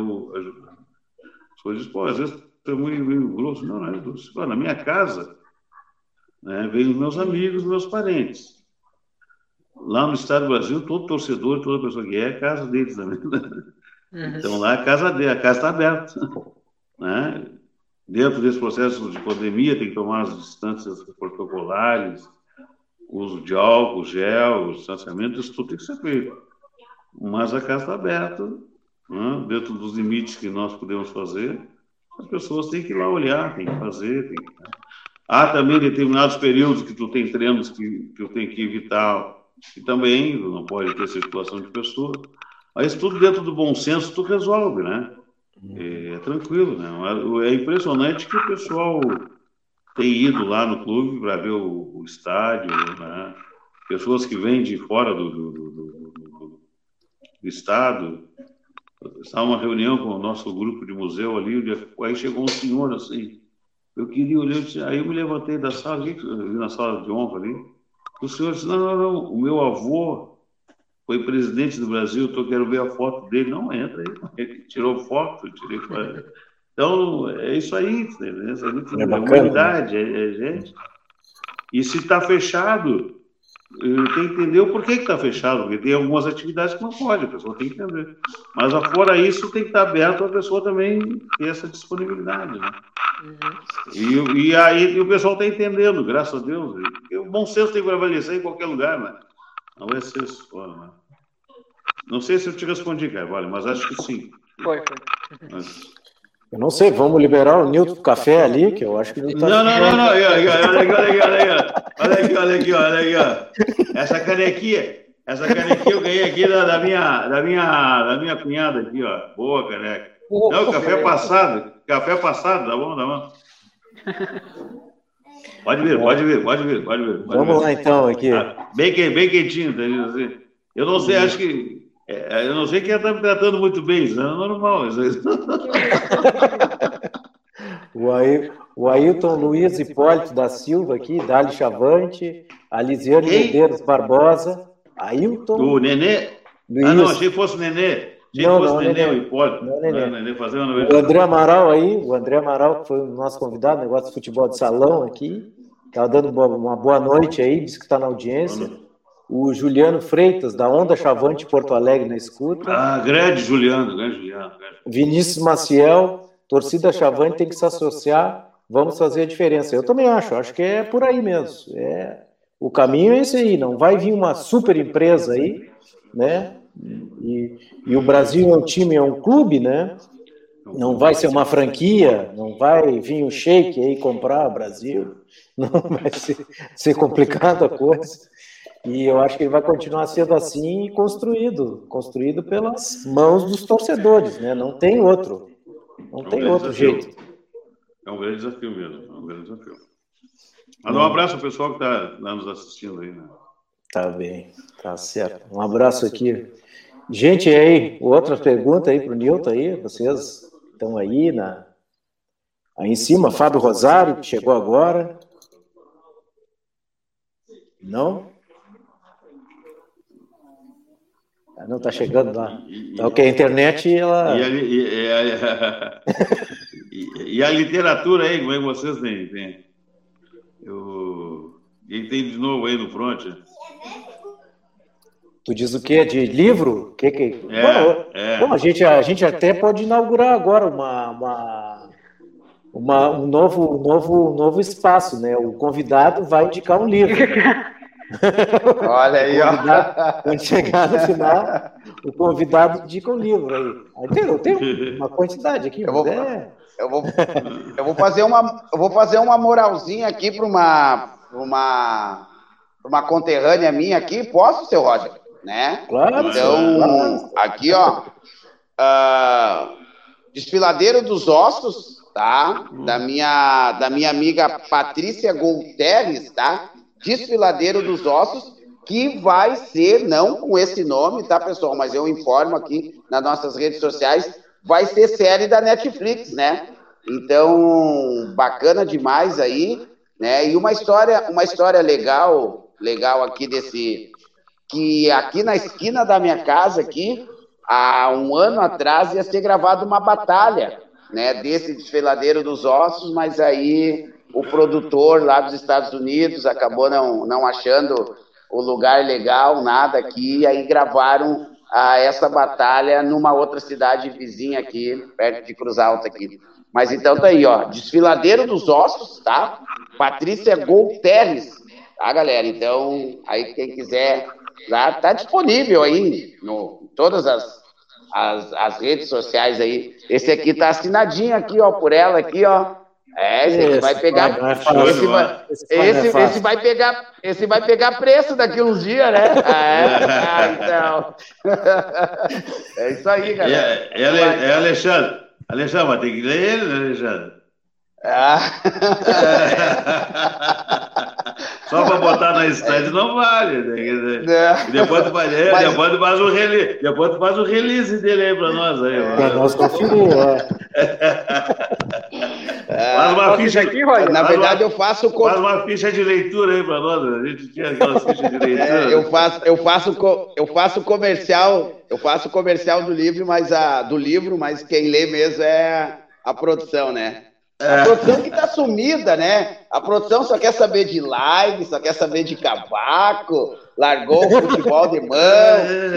o. As pô, às vezes é muito, muito grosso. Não, não é grosso. Na minha casa, né, vem os meus amigos, meus parentes. Lá no Estado do Brasil, todo torcedor, toda pessoa que é, é a casa deles também. Né? Uhum. Então lá a casa dele, a casa está aberta. Né? Dentro desse processo de pandemia, tem que tomar as distâncias protocolares, uso de álcool, gel, distanciamento, isso tudo tem que ser feito. Mas a casa está aberta, né? dentro dos limites que nós podemos fazer, as pessoas têm que ir lá olhar, têm que fazer. Tem que... Né? Há também determinados períodos que tu tem treinos que, que eu tenho que evitar, e também não pode ter circulação de pessoas. Mas tudo dentro do bom senso tu resolve, né? É, é tranquilo, né? É impressionante que o pessoal tem ido lá no clube para ver o, o, estádio, né? Pessoas que vêm de fora do, do, do, do estado. Estava uma reunião com o nosso grupo de museu ali, aí chegou um senhor assim, eu queria olhar, aí eu me levantei da sala, na sala de honra ali, o senhor disse, não, não, não, o meu avô foi presidente do Brasil, eu quero ver a foto dele. Não, entra aí. Ele tirou foto, tirei foto. Então, é isso aí, né? é, é humanidade, né? é, é, gente. E se está fechado, tem que entender o porquê que está fechado, porque tem algumas atividades que não pode, a pessoa tem que entender. Mas fora isso, tem que estar tá aberto a pessoa também ter essa disponibilidade, né? Uhum. E, e aí e o pessoal está entendendo, graças a Deus. o bom senso tem que prevalecer em qualquer lugar, né? Não é ser só, né? Não sei se eu te respondi, Carvalho, mas acho que sim. Foi, foi. Mas... Eu não sei, vamos liberar o Nilton Café ali, que eu acho que não tá. Não, não, não, não. Olha aqui, olha aqui, olha aqui, olha aqui, olha aqui, olha aqui, ó. Essa canequinha, essa canequinha eu ganhei aqui da, da, minha, da, minha, da minha cunhada aqui, ó. Boa caneca. Não, café passado. Café passado, tá bom, tá bom. Pode vir, pode vir, pode vir, pode vir. Pode Vamos vir. lá então aqui. Ah, bem, bem quentinho, tá. Eu não sei, acho que. É, eu não sei quem está me tratando muito bem, isso é normal. Isso o, Ail, o Ailton Luiz Hipólito da Silva aqui, Dali Chavante, a Lisiane Medeiros Barbosa, Ailton. O Nenê? Luiz. Ah, não, achei que fosse Nenê. Achei não, que fosse não, Nenê, Nenê, o Hipólito. Não, Nenê. Não, Nenê fazer uma o André Amaral aí, o André Amaral, que foi o nosso convidado, negócio de futebol de salão aqui, estava dando uma boa noite aí, disse que está na audiência. O Juliano Freitas, da Onda Chavante Porto Alegre, na escuta. Ah, grande Juliano, grande Juliano. Grande. Vinícius Maciel, torcida Chavante tem que se associar, vamos fazer a diferença. Eu também acho, acho que é por aí mesmo. É, o caminho é esse aí, não vai vir uma super empresa aí, né? E, e o Brasil é um time, é um clube, né? Não vai ser uma franquia, não vai vir um shake aí comprar o Brasil, não vai ser, ser complicada a coisa. E eu acho que ele vai continuar sendo assim construído, construído pelas mãos dos torcedores, né? Não tem outro. Não é um tem outro desafio. jeito. É um grande desafio mesmo, é um grande desafio. Manda um abraço ao pessoal que está tá nos assistindo aí, né? Tá bem, tá certo. Um abraço aqui. Gente, aí, outra pergunta aí para o Nilton aí, vocês estão aí na aí em cima, Fábio Rosário, que chegou agora. Não? Não está chegando lá. Então, que a internet, ela. E a, e, a, e a, literatura aí, como é que vocês têm? têm? Eu... Quem tem de novo aí no front? Tu diz o quê? De livro? Que, que... É, bom, é. bom, a, gente, a gente até pode inaugurar agora uma, uma, uma, um novo, novo, novo espaço, né? O convidado vai indicar um livro. Né? Olha aí, ó. Quando chegar no final, o convidado indica um livro aí. aí tem, eu tenho uma quantidade aqui, eu vou, é... eu vou, eu vou fazer uma, eu vou fazer uma moralzinha aqui para uma, uma, uma conterrânea minha aqui. Posso, seu Roger? Né? Claro. Então, aqui, ó. Uh, Desfiladeiro dos Ossos, tá? Da minha, da minha amiga Patrícia Golteres, tá? Desfiladeiro dos Ossos, que vai ser, não com esse nome, tá, pessoal? Mas eu informo aqui nas nossas redes sociais, vai ser série da Netflix, né? Então, bacana demais aí, né? E uma história, uma história legal, legal aqui desse que aqui na esquina da minha casa aqui, há um ano atrás ia ser gravada uma batalha, né, desse desfiladeiro dos ossos, mas aí o produtor lá dos Estados Unidos acabou não, não achando o lugar legal, nada aqui, e aí gravaram ah, essa batalha numa outra cidade vizinha aqui, perto de Cruz Alta aqui. Mas então tá aí, ó, Desfiladeiro dos Ossos, tá? Patrícia Golteres, tá, galera? Então, aí quem quiser, lá tá disponível aí no todas as, as, as redes sociais aí. Esse aqui tá assinadinho aqui, ó, por ela aqui, ó. É, esse vai pegar. esse, vai, esse, esse, vai pegar, esse vai pegar preço daqui uns dias, né? É, ah, então. é isso aí, galera. É, é, é Alexandre. Alexandre, mas tem que ler ele, né, Alexandre? Ah. Só para botar na estante não vale. Né? É. Depois tu faz, é, Mas... depois tu faz o release, depois tu faz o release dele aí para nós aí. Para nós conferir, é. Faz uma ficha aqui, Roger. Na verdade, uma, eu faço. Faz uma ficha de leitura aí para nós. A gente tinha aquelas fichas de leitura. É, eu faço, eu faço, eu faço comercial, eu faço comercial do livro, mas a do livro, mas quem lê mesmo é a produção, né? A é. produção que tá sumida, né? A produção só quer saber de live, só quer saber de cavaco, largou o futebol de mão,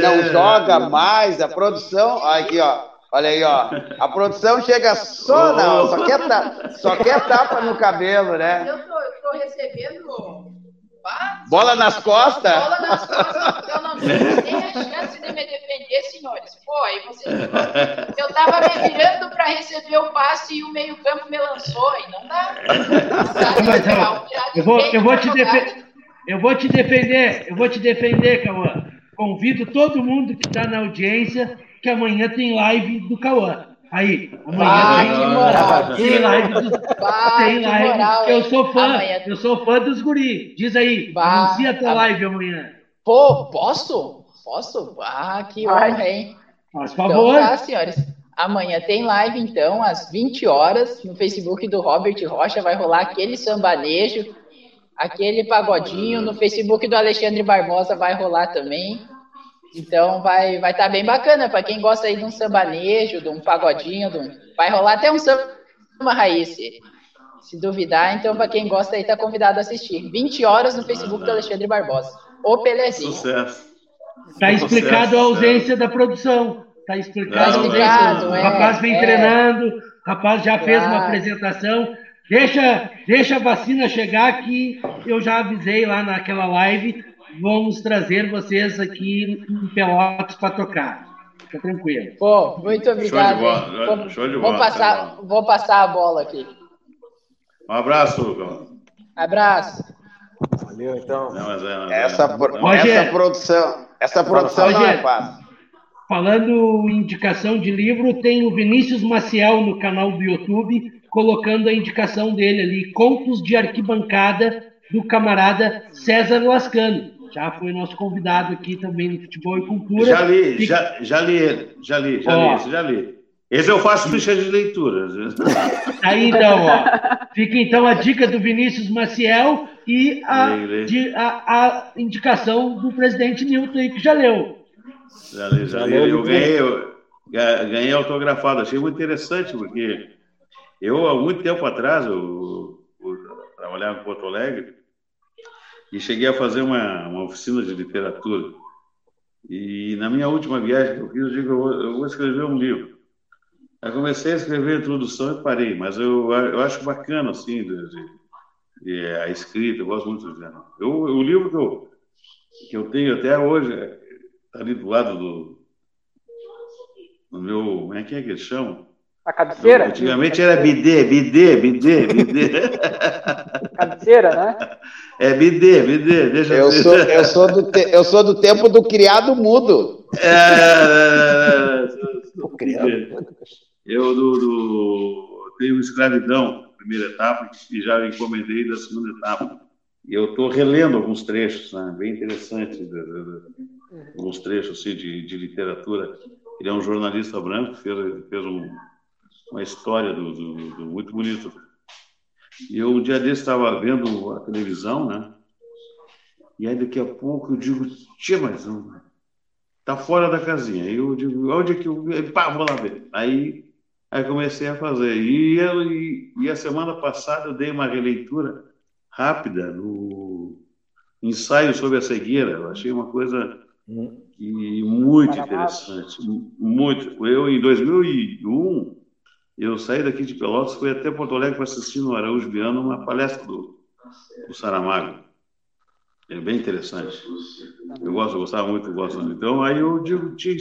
não joga mais. A produção, olha aqui, ó. Olha aí, ó. A produção chega só, não, só quer, ta, só quer tapa no cabelo, né? Eu tô, eu tô recebendo. Bola nas costas? Bola nas costas, eu não tenho nem a chance de me defender. senhores. Pô, aí vocês. Eu estava me virando para receber o passe e o meio-campo me lançou, e não dá. Não dá Mas, eu, vou, eu, vou te defe... eu vou te defender, eu vou te defender, Cauã. Convido todo mundo que está na audiência que amanhã tem live do Cauã. Aí, amanhã Ah, tem, que moral. tem live do, Bah, tem live. moral, eu sou fã, Amanhã- eu sou fã dos guri. Diz aí, Bah, anuncia a tua live amanhã. Pô, posso? Posso? Ah, que honra, hein? Faz Então favor. tá, senhores. Amanhã tem live, então, às 20 horas, no Facebook do Robert Rocha. Vai rolar aquele sambanejo, aquele pagodinho. No Facebook do Alexandre Barbosa vai rolar também. Então vai vai estar bem bacana para quem gosta aí de um sambanejo, de um pagodinho, de um... vai rolar até um samba raiz. Se, duvidar, então para quem gosta aí tá convidado a assistir. 20 horas no Facebook do Alexandre Barbosa. O Pelezinho. Sucesso. Está explicado a ausência da produção. Está explicado Tá a explicado, ausência. é, o rapaz vem é. treinando, o rapaz já fez uma apresentação. Deixa, deixa a vacina chegar que eu já avisei lá naquela live. Vamos trazer vocês aqui em Pelotas para tocar. Fica tranquilo. Pô, muito obrigado. bola, hein? show- Vou- show de vou bola, passar, show de vou passar a bola aqui. Um abraço, Lucão. Abraço. Então. Não, mas é, mas é. Essa, pro- Roger. essa produção, essa produção não é fácil. Falando em indicação de livro, tem o Vinícius Maciel no canal do YouTube, colocando a indicação dele ali, Contos de Arquibancada, do camarada César Lascano. Já foi nosso convidado aqui também no Futebol e Cultura. Já li, Fica- já, já li ele, já li, já Ó. li, já li. Esse eu faço ficha de leitura. Aí então, ó. Fica então a dica do Vinícius Maciel e a, de- a- a indicação do presidente Newton aí, que já leu. Já li, já li. leu Eu ganhei, eu ga- ganhei autografado. Achei muito interessante, porque eu, há muito tempo atrás, eu, eu trabalhava em Porto Alegre e cheguei a fazer uma, uma oficina de literatura. E na minha última viagem que eu fiz, eu digo, eu vou, eu vou escrever um livro. Aí comecei a escrever a introdução e parei, mas eu, eu acho bacana, assim, de, de- de- a escrita, eu gosto muito do gênero. Eu, o livro que eu, que eu tenho até hoje está ali do lado do, do meu. Como é que é que eles chamam? A cabeceira? Antigamente era bidê, bidê, bidê, bidê. Cabeceira, né? É bidê, bidê, deixa Eu sou, eu, sou do te- eu sou do tempo do criado mudo. É, Tô criando. Eu do, do, tenho escravidão, primeira etapa, e já encomendei da segunda etapa. E eu estou relendo alguns trechos, né, bem de- alguns trechos assim, de, de literatura. Ele é um jornalista branco, fez, fez um, uma história do, do- do- muito bonita. E eu, um dia desse, estava vendo a televisão, né? E aí, daqui a pouco, eu digo, tia, mas não, tá fora da casinha. Aí eu digo, onde é que eu. Pá, vou lá ver. Aí, aí comecei a fazer. E, eu, e, e a semana passada eu dei uma releitura rápida no ensaio sobre a cegueira. Eu achei uma coisa Hum. que muito interessante. Muito. Eu, em 2001, eu saí daqui de Pelotas, fui até Porto Alegre para assistir no Araújo Viana uma palestra do, do Saramago. É bem interessante. Eu gosto, eu gostava muito, eu gosto. Então, aí eu digo, tinha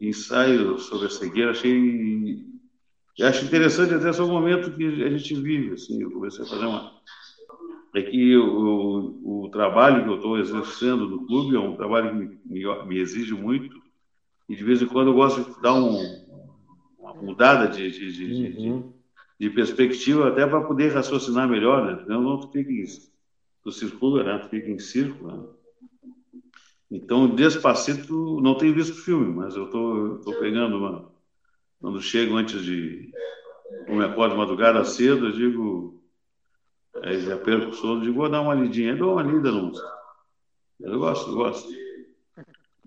ensaio, sobre a cegueira, achei. Eu acho interessante até esse momento que a gente vive. Assim, eu comecei a fazer uma. É que o, o, o trabalho que eu estou exercendo no clube é um trabalho que me, me, me exige muito. E de vez em quando eu gosto de dar um, uma mudada de, de, de, de, Uhum. de perspectiva até para poder raciocinar melhor, né? Não, não tu fica em, tu circula, né? Tu fica em círculo. Né? Então, Despacito, não tenho visto o filme, mas eu tô, tô pegando uma... Quando chego antes de... Eu me acordo de madrugada cedo, eu digo... Aí já perco o sono, digo, vou dar uma lidinha. Eu dou uma lida no... Eu gosto, eu gosto.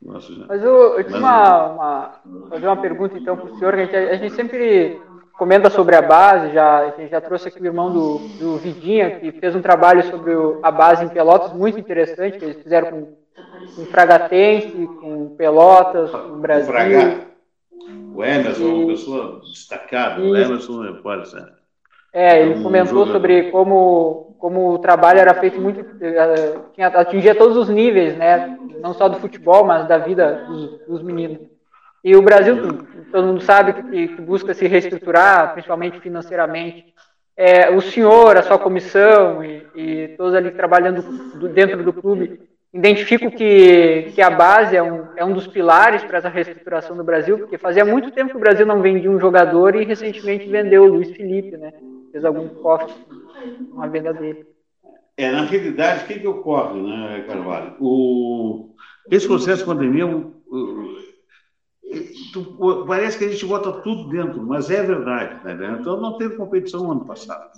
Gosto já. Mas eu, eu tinha uma, uma, fazer uma pergunta então para o senhor, que a gente, a gente sempre comenta sobre a base, já, a gente já trouxe aqui o irmão do, do Vidinha, que fez um trabalho sobre o- a base em Pelotas, muito interessante, que eles fizeram com, com Fragatense, com Pelotas, com o Brasil. Fraga. O Emerson é E- uma pessoa destacada. O e- Emerson é- pode ser. É, ele Um comentou jogador. sobre como, como o trabalho era feito muito, eh, tinha, atingia todos os níveis, né? Não só do futebol, mas da vida dos, dos meninos. E o Brasil, todo mundo sabe que, que busca se reestruturar, principalmente financeiramente. É, o senhor, a sua comissão e, e todos ali trabalhando do, dentro do clube identifico que, que a base é um, é um dos pilares para essa reestruturação do Brasil, porque fazia muito tempo que o Brasil não vendia um jogador e recentemente vendeu o Luiz Felipe, né? Fez algum cofre, uma venda dele. É, na realidade, o que, que ocorre, né, Carvalho? O, esse processo de pandemia, o, parece que a gente bota tudo dentro, mas é verdade. Né? Então, não teve competição no ano passado.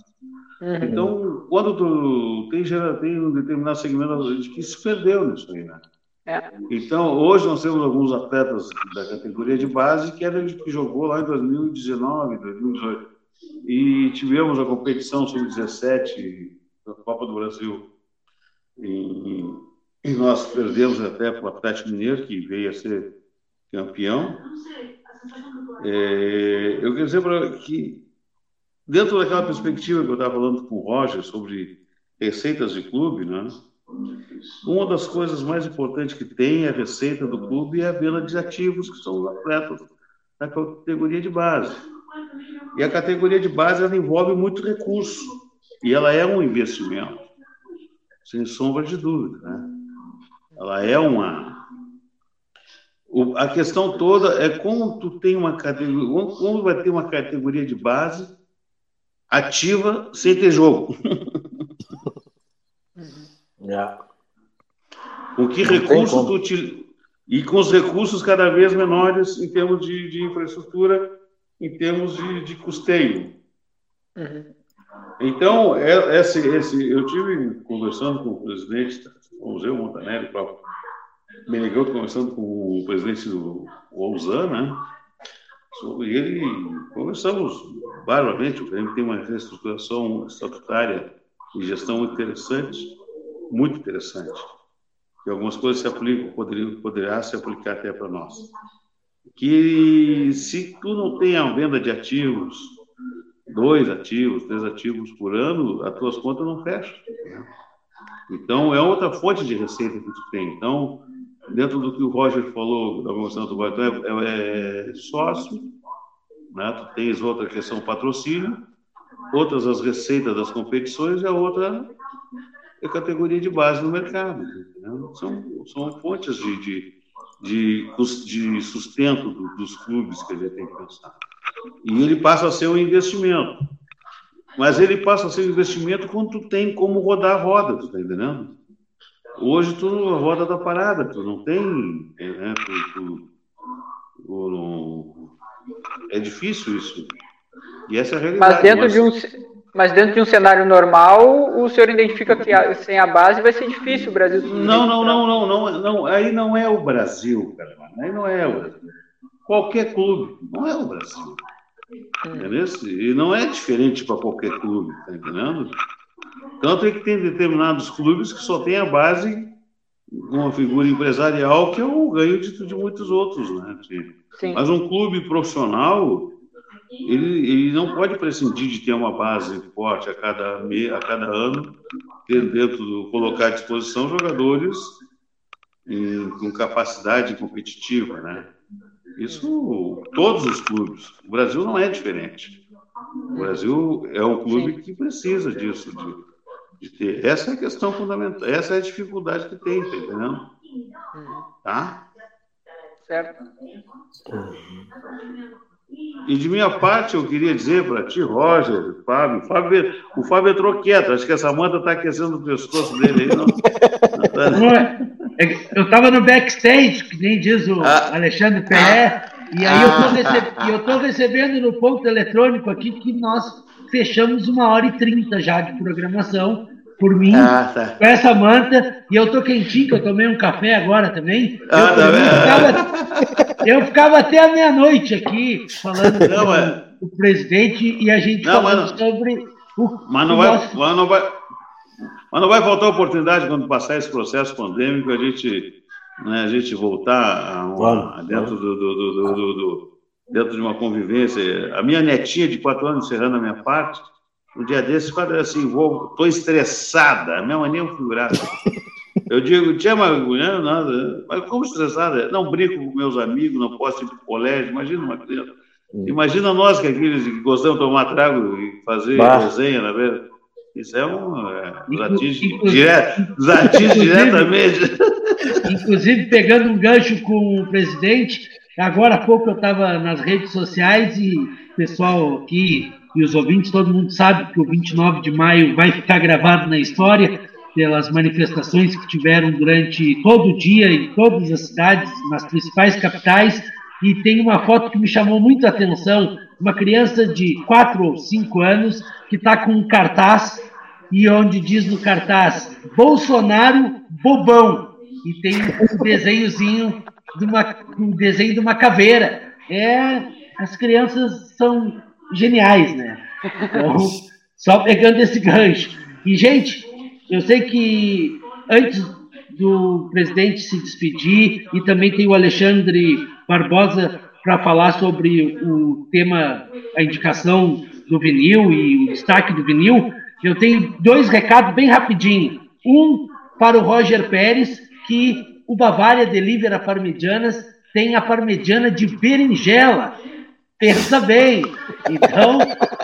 Uhum. Então, quando tu tem, tem um determinado segmento, gente que se perdeu nisso aí, né? É. Então, hoje nós temos alguns atletas da categoria de base que era que jogou lá em 2019, 2018. E tivemos a competição sub-17 da Copa do Brasil. E, e, nós perdemos até para o Atlético Mineiro, que veio a ser campeão. É, eu quero dizer para que Dentro daquela perspectiva que eu estava falando com o Roger sobre receitas de clube, né? uma das coisas mais importantes que tem é a receita do clube e a venda de ativos, que são os atletas da categoria de base. E a categoria de base ela envolve muito recurso e ela é um investimento, sem sombra de dúvida. Né? Ela é uma. A questão toda é como tu tem uma categoria, como vai ter uma categoria de base ativa sem ter jogo. yeah. Com que recursos tu te... E com os recursos cada vez menores em termos de, de infraestrutura, em termos de, de custeio. Uhum. Então, é, esse, esse, eu tive conversando com o presidente, o Zé Montanelli, o próprio Menegoto, conversando com o presidente do Ousana, né? Sobre ele conversamos barbaramente. O Grêmio tem uma reestruturação estatutária e gestão interessante, muito interessante. E algumas coisas se aplicam, poderiam, poderá se aplicar até para nós. Que se tu não tem a venda de ativos, dois ativos, três ativos por ano, as tuas contas não fecham. Né? Então, é outra fonte de receita que tu tem. Então, dentro do que o Roger falou da promoção do Baitão, é, é, é, sócio, né? tu tens outra questão patrocínio, outras as receitas das competições e a outra é categoria de base no mercado. Né? São, são fontes de, de, de, de sustento do, dos clubes que a gente tem que pensar. E ele passa a ser um investimento. Mas ele passa a ser um investimento quando tu tem como rodar a roda, tu tá entendendo? Hoje tu, a roda tá parada, tu não tem. Né, tu, tu, tu não, é difícil isso. E essa é a realidade. Mas dentro, mas... De, um, mas dentro de um cenário normal, o senhor identifica que a, sem a base vai ser difícil o Brasil. Não, não, não, não, não, não. Aí não é o Brasil, cara. Aí não é o Brasil. Qualquer clube, não é o Brasil. Hum. Entendeu? E não é diferente para qualquer clube, tá entendendo? Tanto é que tem determinados clubes que só tem a base uma figura empresarial que é o ganho de, de muitos outros, né? Sim. Mas um clube profissional, ele, ele não pode prescindir de ter uma base forte a cada, a cada ano, ter dentro do, colocar à disposição jogadores em, com capacidade competitiva, né? Isso todos os clubes. O Brasil não é diferente. O Brasil é um clube que precisa disso, de, de ter. Essa é a questão fundamental, essa é a dificuldade que tem, tá entendendo? Tá? Certo. E de minha parte, eu queria dizer para ti, Roger, Fábio, Fábio, o Fábio entrou quieto, acho que essa manta está aquecendo o pescoço dele aí, não? não é eu estava no backstage, que nem diz o ah. Alexandre Pelé, e aí ah. eu estou recebendo no ponto eletrônico aqui que nós fechamos uma hora e trinta já de programação por mim, ah, tá. com essa manta, e eu tô quentinho, que eu tomei um café agora também. Ah, eu, tá eu, ficava, eu, ficava, até a meia-noite aqui falando não, com o presidente e a gente não, falando mas... sobre o. Mas não, vai, nosso... mas, não vai, mas não vai faltar oportunidade quando passar esse processo pandêmico, a gente, né, a gente voltar a uma, dentro, do, do, do, dentro de uma convivência. A minha netinha de quatro anos, encerrando a minha parte um dia desses, quando assim, vou, tô estressada, a minha mania é figurada. Eu digo, tinha uma mulher, nada, mas como estressada? Não brinco com meus amigos, não posso ir para o colégio, imagina uma criança. Hum. Imagina nós que aqueles que gostamos de tomar trago e fazer bah. resenha, na verdade. Isso é um. É, nos atinge, direto, nos atinge diretamente. Inclusive, pegando um gancho com o presidente, agora há pouco eu estava nas redes sociais e o pessoal aqui e os ouvintes, todo mundo sabe que o 29 de maio vai ficar gravado na história pelas manifestações que tiveram durante todo o dia em todas as cidades, nas principais capitais, e tem uma foto que me chamou muito a atenção, uma criança de 4 ou 5 anos que está com um cartaz e onde diz no cartaz Bolsonaro bobão e tem um desenhozinho de uma um desenho de uma caveira. É, as crianças são geniais, né? Então, só pegando esse gancho. E gente, eu sei que antes do presidente se despedir e também tem o Alexandre Barbosa para falar sobre o tema, a indicação do vinil e o destaque do vinil. Eu tenho dois recados bem rapidinho. Um para o Roger Pérez, que o Bavária Delivery Parmegianas tem a parmegiana de berinjela. Pensa bem. Então,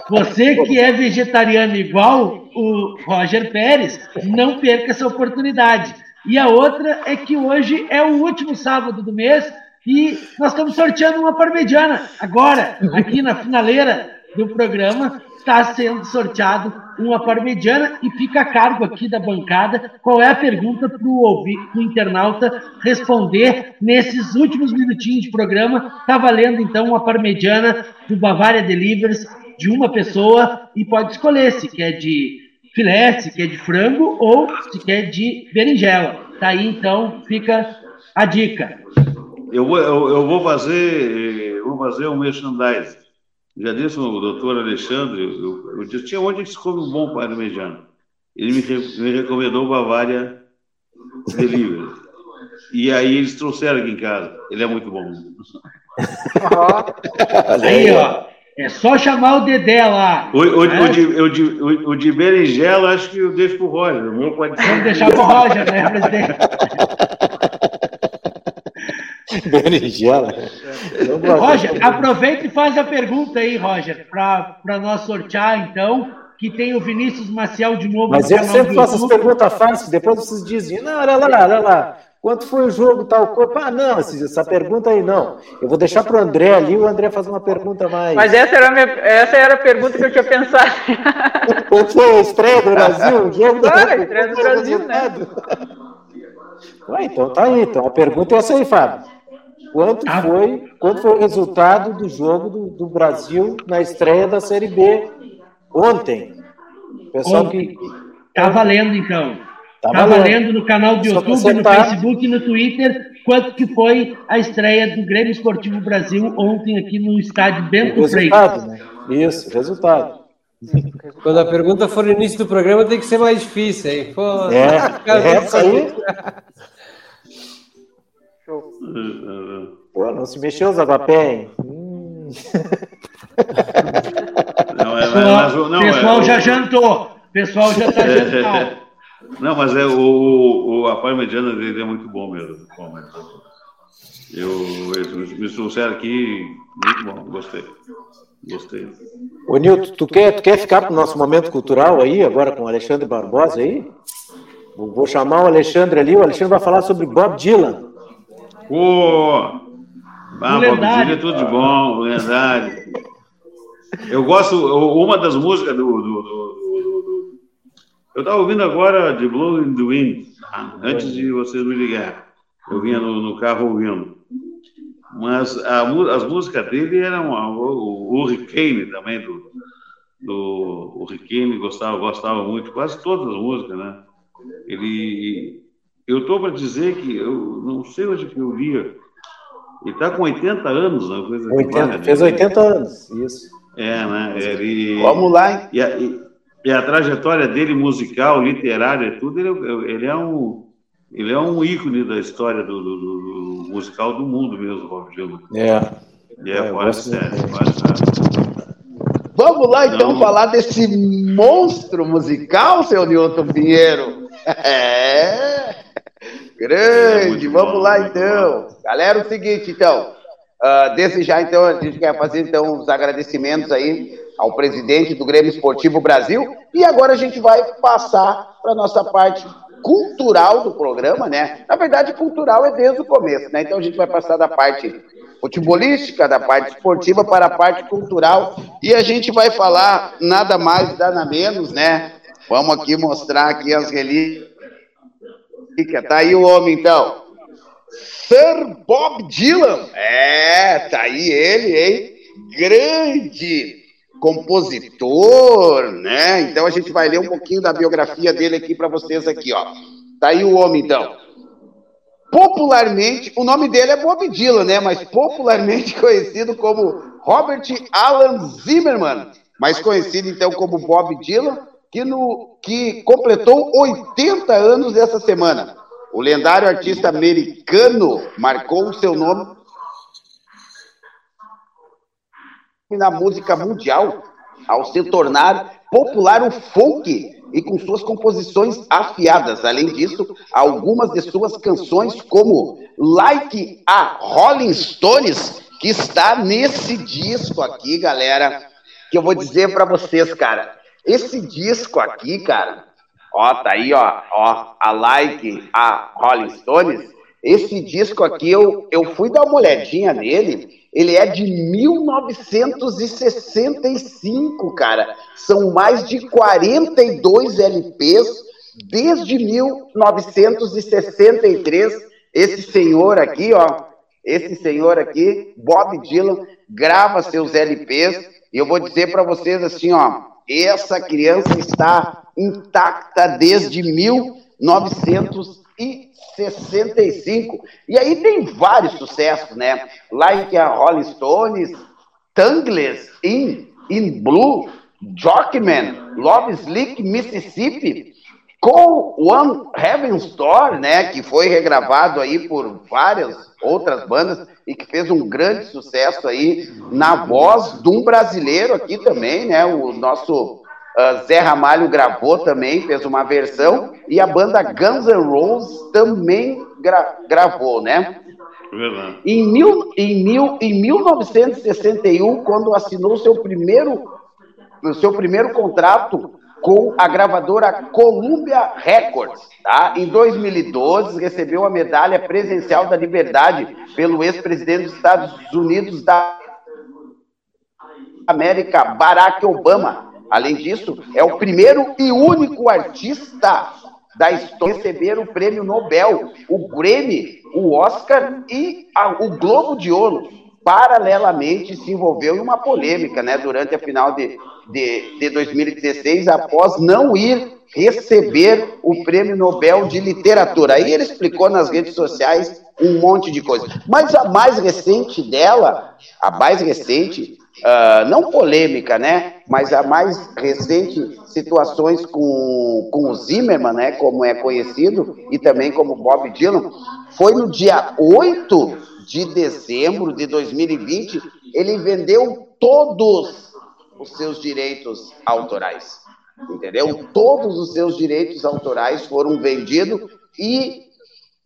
você que é vegetariano igual o Roger Pérez, não perca essa oportunidade. E a outra é que hoje é o último sábado do mês e nós estamos sorteando uma parmegiana agora, aqui na finaleira do programa está sendo sorteado uma parmegiana e fica a cargo aqui da bancada qual é a pergunta para o internauta responder nesses últimos minutinhos de programa. Está valendo então uma parmegiana do Bavaria Delivers de uma pessoa e pode escolher se quer de filé, se quer de frango ou se quer de berinjela. Tá aí então, fica a dica. Eu vou, eu, eu vou fazer, eu vou fazer um merchandising já disse o doutor Alexandre, eu, eu disse, tinha onde se come um bom parmegiano. Ele me, me recomendou Bavária Delivery. E aí eles trouxeram aqui em casa. Ele é muito bom. aí, ó. É só chamar o Dedé lá. O, o, é? o, de, o, de, o, o de berinjela, acho que eu deixo pro Roger. O meu pode ser. Vamos deixar pro Roger, né, presidente? Berinjela. Roger, aproveita e faz a pergunta aí, Roger, para nós sortear, então, que tem o Vinícius Maciel de novo. Mas eu sempre faço as perguntas fáceis, depois vocês dizem, não, olha lá, olha lá, quanto foi o jogo, tal coisa? Ah, não, essa pergunta aí não. Eu vou deixar para o André ali, o André faz uma pergunta mais. Mas essa era a, minha, essa era a pergunta que eu tinha pensado. Quanto foi a estreia do Brasil? Jogo claro, a estreia do Brasil, né? Ué, então tá aí, então a pergunta é essa aí, Fábio. Quanto ah. foi, quanto foi o resultado do jogo do, do Brasil na estreia da Série B ontem? Pessoal ontem. que tá valendo então. Tá, tá valendo. valendo. no canal do YouTube, no tá... Facebook, no Twitter, quanto que foi a estreia do Grêmio Esportivo Brasil ontem aqui no estádio Bento Freitas. Né? Isso, resultado. Quando a pergunta for no início do programa, tem que ser mais difícil, hein? Pô, é, é essa aí. Pô, não se mexeu os agapé, hein? Hum. Não, é, mas, não, pessoal é, já o... jantou. pessoal já está jantado. Não, mas é, o, o, a parmegiana dele é muito bom mesmo. Eu, eles me trouxeram aqui, muito bom, gostei. Gostei. Ô, Nilton, tu quer, tu quer ficar para o nosso momento cultural aí, agora com o Alexandre Barbosa aí? Vou chamar o Alexandre ali, o Alexandre vai falar sobre Bob Dylan. Pô! Ah, Bob é tudo de bom, lendário. Eu gosto, uma das músicas do. do, do, do eu estava ouvindo agora de Blowing the Wind, antes de vocês me ligar. Eu vinha no, no carro ouvindo. Mas a, as músicas dele eram o, o também, do, do o Hurricane gostava, gostava muito, quase todas as músicas, né? Ele eu estou para dizer que eu não sei onde que eu via. Ele está com 80 anos, né? Coisa 80, né? fez 80 anos, isso. É, né? Ele, Vamos lá. E a, e, e a, trajetória dele musical, literária, tudo, ele, ele, é um ele é um ícone da história do, do, do, do musical do mundo mesmo, Bob Dylan. É. É, é fora de série, fora de série. Vamos lá então Não. falar desse monstro musical, seu Newton Pinheiro. É. Grande, é vamos bom, lá então. Bom. Galera, é o seguinte, então. Uh, desde já, então, a gente quer fazer então os agradecimentos aí ao presidente do Grêmio Esportivo Brasil. E agora a gente vai passar para a nossa parte cultural do programa, né? Na verdade, cultural é desde o começo, né? Então a gente vai passar da parte futebolística, da parte esportiva para a parte cultural e a gente vai falar nada mais, nada menos, né? Vamos aqui mostrar aqui as relíquias. Tá aí o homem, então. Sir Bob Dylan. É, tá aí ele, hein? Grande compositor, né? Então a gente vai ler um pouquinho da biografia dele aqui para vocês aqui, ó. Tá aí o homem, então. Popularmente, o nome dele é Bob Dylan, né? Mas popularmente conhecido como Robert Alan Zimmerman, mais conhecido então como Bob Dylan, que, no, que completou 80 anos essa semana. O lendário artista americano marcou o seu nome na música mundial ao se tornar popular o folk e com suas composições afiadas. Além disso, algumas de suas canções, como Like a Rolling Stones, que está nesse disco aqui, galera, que eu vou dizer para vocês, cara. Esse disco aqui, cara, ó, tá aí, ó, ó, a Like a Rolling Stones. Esse disco aqui, eu, eu fui dar uma olhadinha nele ele é de 1965, cara. São mais de 42 LPs desde 1963. Esse senhor aqui, ó, esse senhor aqui, Bob Dylan, grava seus LPs e eu vou dizer para vocês assim, ó, essa criança está intacta desde 1965. 65. E aí tem vários sucessos, né? Like a Rolling Stones, Tanglers in, in Blue, Jockman, Love Slick, Mississippi, com One Heaven Store, né? Que foi regravado aí por várias outras bandas e que fez um grande sucesso aí na voz de um brasileiro aqui também, né? O nosso Uh, Zé Ramalho gravou também, fez uma versão, e a banda Guns N' Roses também gra gravou, né? Em, mil, em, mil, em 1961, quando assinou seu primeiro, seu primeiro contrato com a gravadora Columbia Records. Tá? Em 2012, recebeu a medalha presencial da liberdade pelo ex-presidente dos Estados Unidos da América, Barack Obama, Além disso, é o primeiro e único artista da história a receber o prêmio Nobel, o Grammy, o Oscar e a, o Globo de Ouro. Paralelamente, se envolveu em uma polêmica né, durante a final de, de, de 2016, após não ir receber o prêmio Nobel de Literatura. Aí ele explicou nas redes sociais um monte de coisa. Mas a mais recente dela, a mais recente, uh, não polêmica, né? Mas a mais recente situações com, com o Zimmerman, né? Como é conhecido, e também como Bob Dylan, foi no dia 8 de dezembro de 2020, ele vendeu todos os seus direitos autorais. Entendeu? Todos os seus direitos autorais foram vendidos e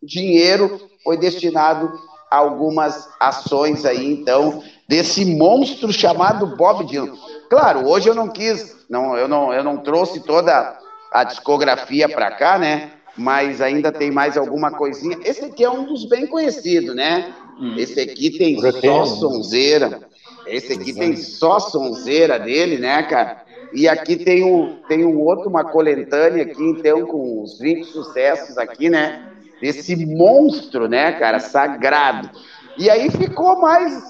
dinheiro foi destinado a algumas ações aí, então, desse monstro chamado Bob Dylan. Claro, hoje eu não quis, não, eu, não, eu não trouxe toda a discografia para cá, né? Mas ainda tem mais alguma coisinha. Esse aqui é um dos bem conhecidos, né? Hum. Esse aqui tem só sonzeira. Esse aqui tem só sonzeira dele, né, cara? E aqui tem o, tem o outro, uma coletânea aqui, então, com os 20 sucessos aqui, né? Desse monstro, né, cara, sagrado. E aí ficou mais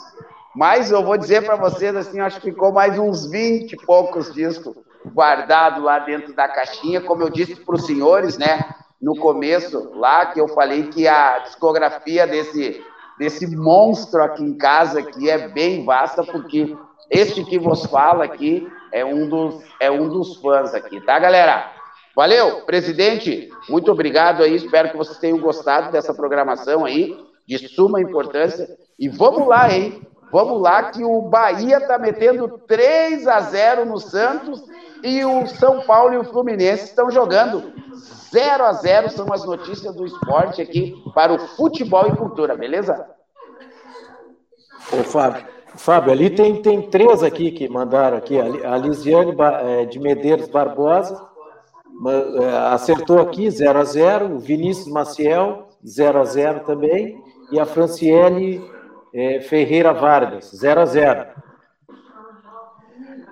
mas eu vou dizer para vocês assim, acho que ficou mais uns 20 e poucos discos guardados lá dentro da caixinha, como eu disse para os senhores, né? No começo, lá que eu falei que a discografia desse, desse monstro aqui em casa aqui é bem vasta, porque este que vos fala aqui é um dos, é um dos fãs aqui, tá, galera? Valeu, presidente, muito obrigado aí, espero que vocês tenham gostado dessa programação aí, de suma importância, e vamos lá, hein? Vamos lá, que o Bahia está metendo 3 a 0 no Santos e o São Paulo e o Fluminense estão jogando 0 a 0 São as notícias do esporte aqui para o futebol e cultura, beleza? Ô, Fábio, Fábio, ali tem, tem três aqui que mandaram aqui. A Lisiane é, de Medeiros Barbosa é, acertou aqui 0 a 0 o Vinícius Maciel 0 a 0 também e a Franciele é, Ferreira Vargas, 0 a 0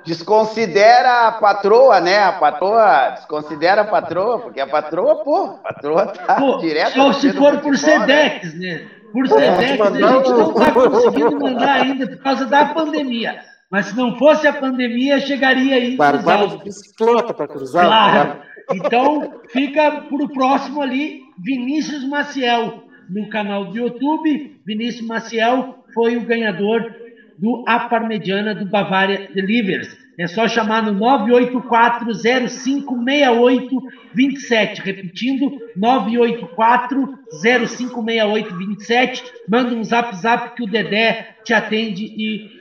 Desconsidera a patroa, né? A patroa, desconsidera a patroa, porque a patroa, pô, a patroa tá pô, direto. Só se for por Sedex, né? Por Sedex, é, a gente não tá conseguindo mandar ainda por causa da pandemia. Mas se não fosse a pandemia, chegaria aí. Barbada de bicicleta para cruzar. Claro. Então, fica para o próximo ali, Vinícius Maciel no canal do YouTube. Vinícius Maciel foi o ganhador do A Parmegiana do Bavaria Delivers. É só chamar no 984-056827. Repetindo, 984-056827. Manda um zap zap que o Dedé te atende e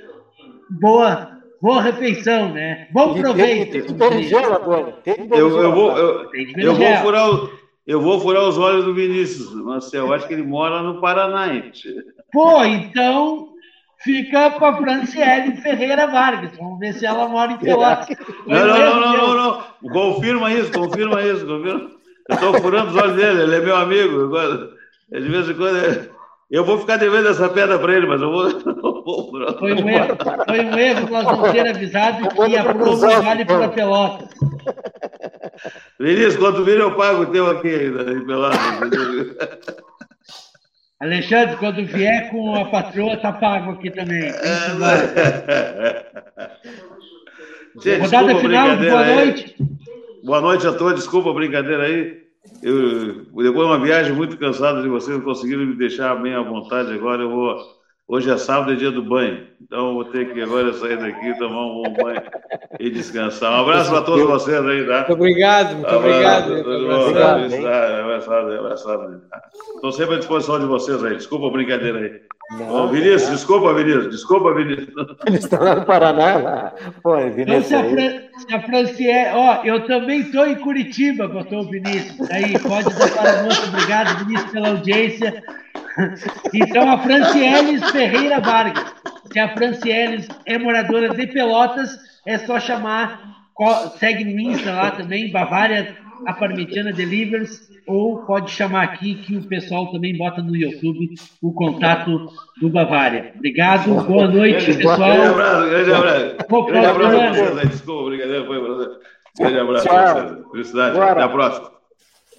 boa boa refeição, né? Bom proveito. Tem, tem, tem eu, eu, vou, eu, eu vou furar o, eu vou furar os olhos do Vinícius, Marcel. Eu acho que ele mora no Paraná. Pô, então fica com a Franciele Ferreira Vargas. Vamos ver se ela mora em Pelotas. Não, não, não, não, não, não, Confirma isso, confirma isso, confirma. Eu estou furando os olhos dele, ele é meu amigo. De vez em quando. Eu vou ficar devendo essa pedra para ele, mas eu vou. foi, um erro, foi um erro nós não ter avisado que a prova vale para Pelotas. Vinícius, quando vir eu pago o teu aqui em Pelotas. Alexandre, quando vier com a patroa, tá pago aqui também. É, Gente, Rodada final, boa noite. Aí. Boa noite a todos, desculpa a brincadeira aí. Eu, depois de uma viagem muito cansada de vocês, conseguiram me deixar bem à vontade. Agora eu vou. Hoje é sábado, é dia do banho. Então vou ter que agora sair daqui, tomar um bom banho e descansar. Um abraço para todos vocês aí, tá? Muito obrigado, muito obrigado. Abraçado, abraçado. Estou sempre à disposição de vocês aí. Desculpa a brincadeira aí. Não, Vinícius, não. desculpa, Vinícius. Desculpa, Vinícius. Eles estão lá no Paraná, lá. Pô, é Vinícius. Então, se, a Fran... se a Franciele. Ó, eu também estou em Curitiba, botou o Vinícius. Aí, pode dar para muito obrigado, Vinícius, pela audiência. Então, a Franciele Ferreira Vargas. Se a Franciele é moradora de Pelotas, é só chamar. Segue no Insta lá também, Bavária a Parmetiana Delivers, ou pode chamar aqui que o pessoal também bota no YouTube o contato do Bavária. Obrigado, boa noite, pessoal. Grande abraço, grande abraço. grande abraço Desculpa, brincadeira, foi, Grande abraço, Felicidade. Até a próxima.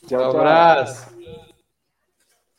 Tchau, tchau. Um abraço.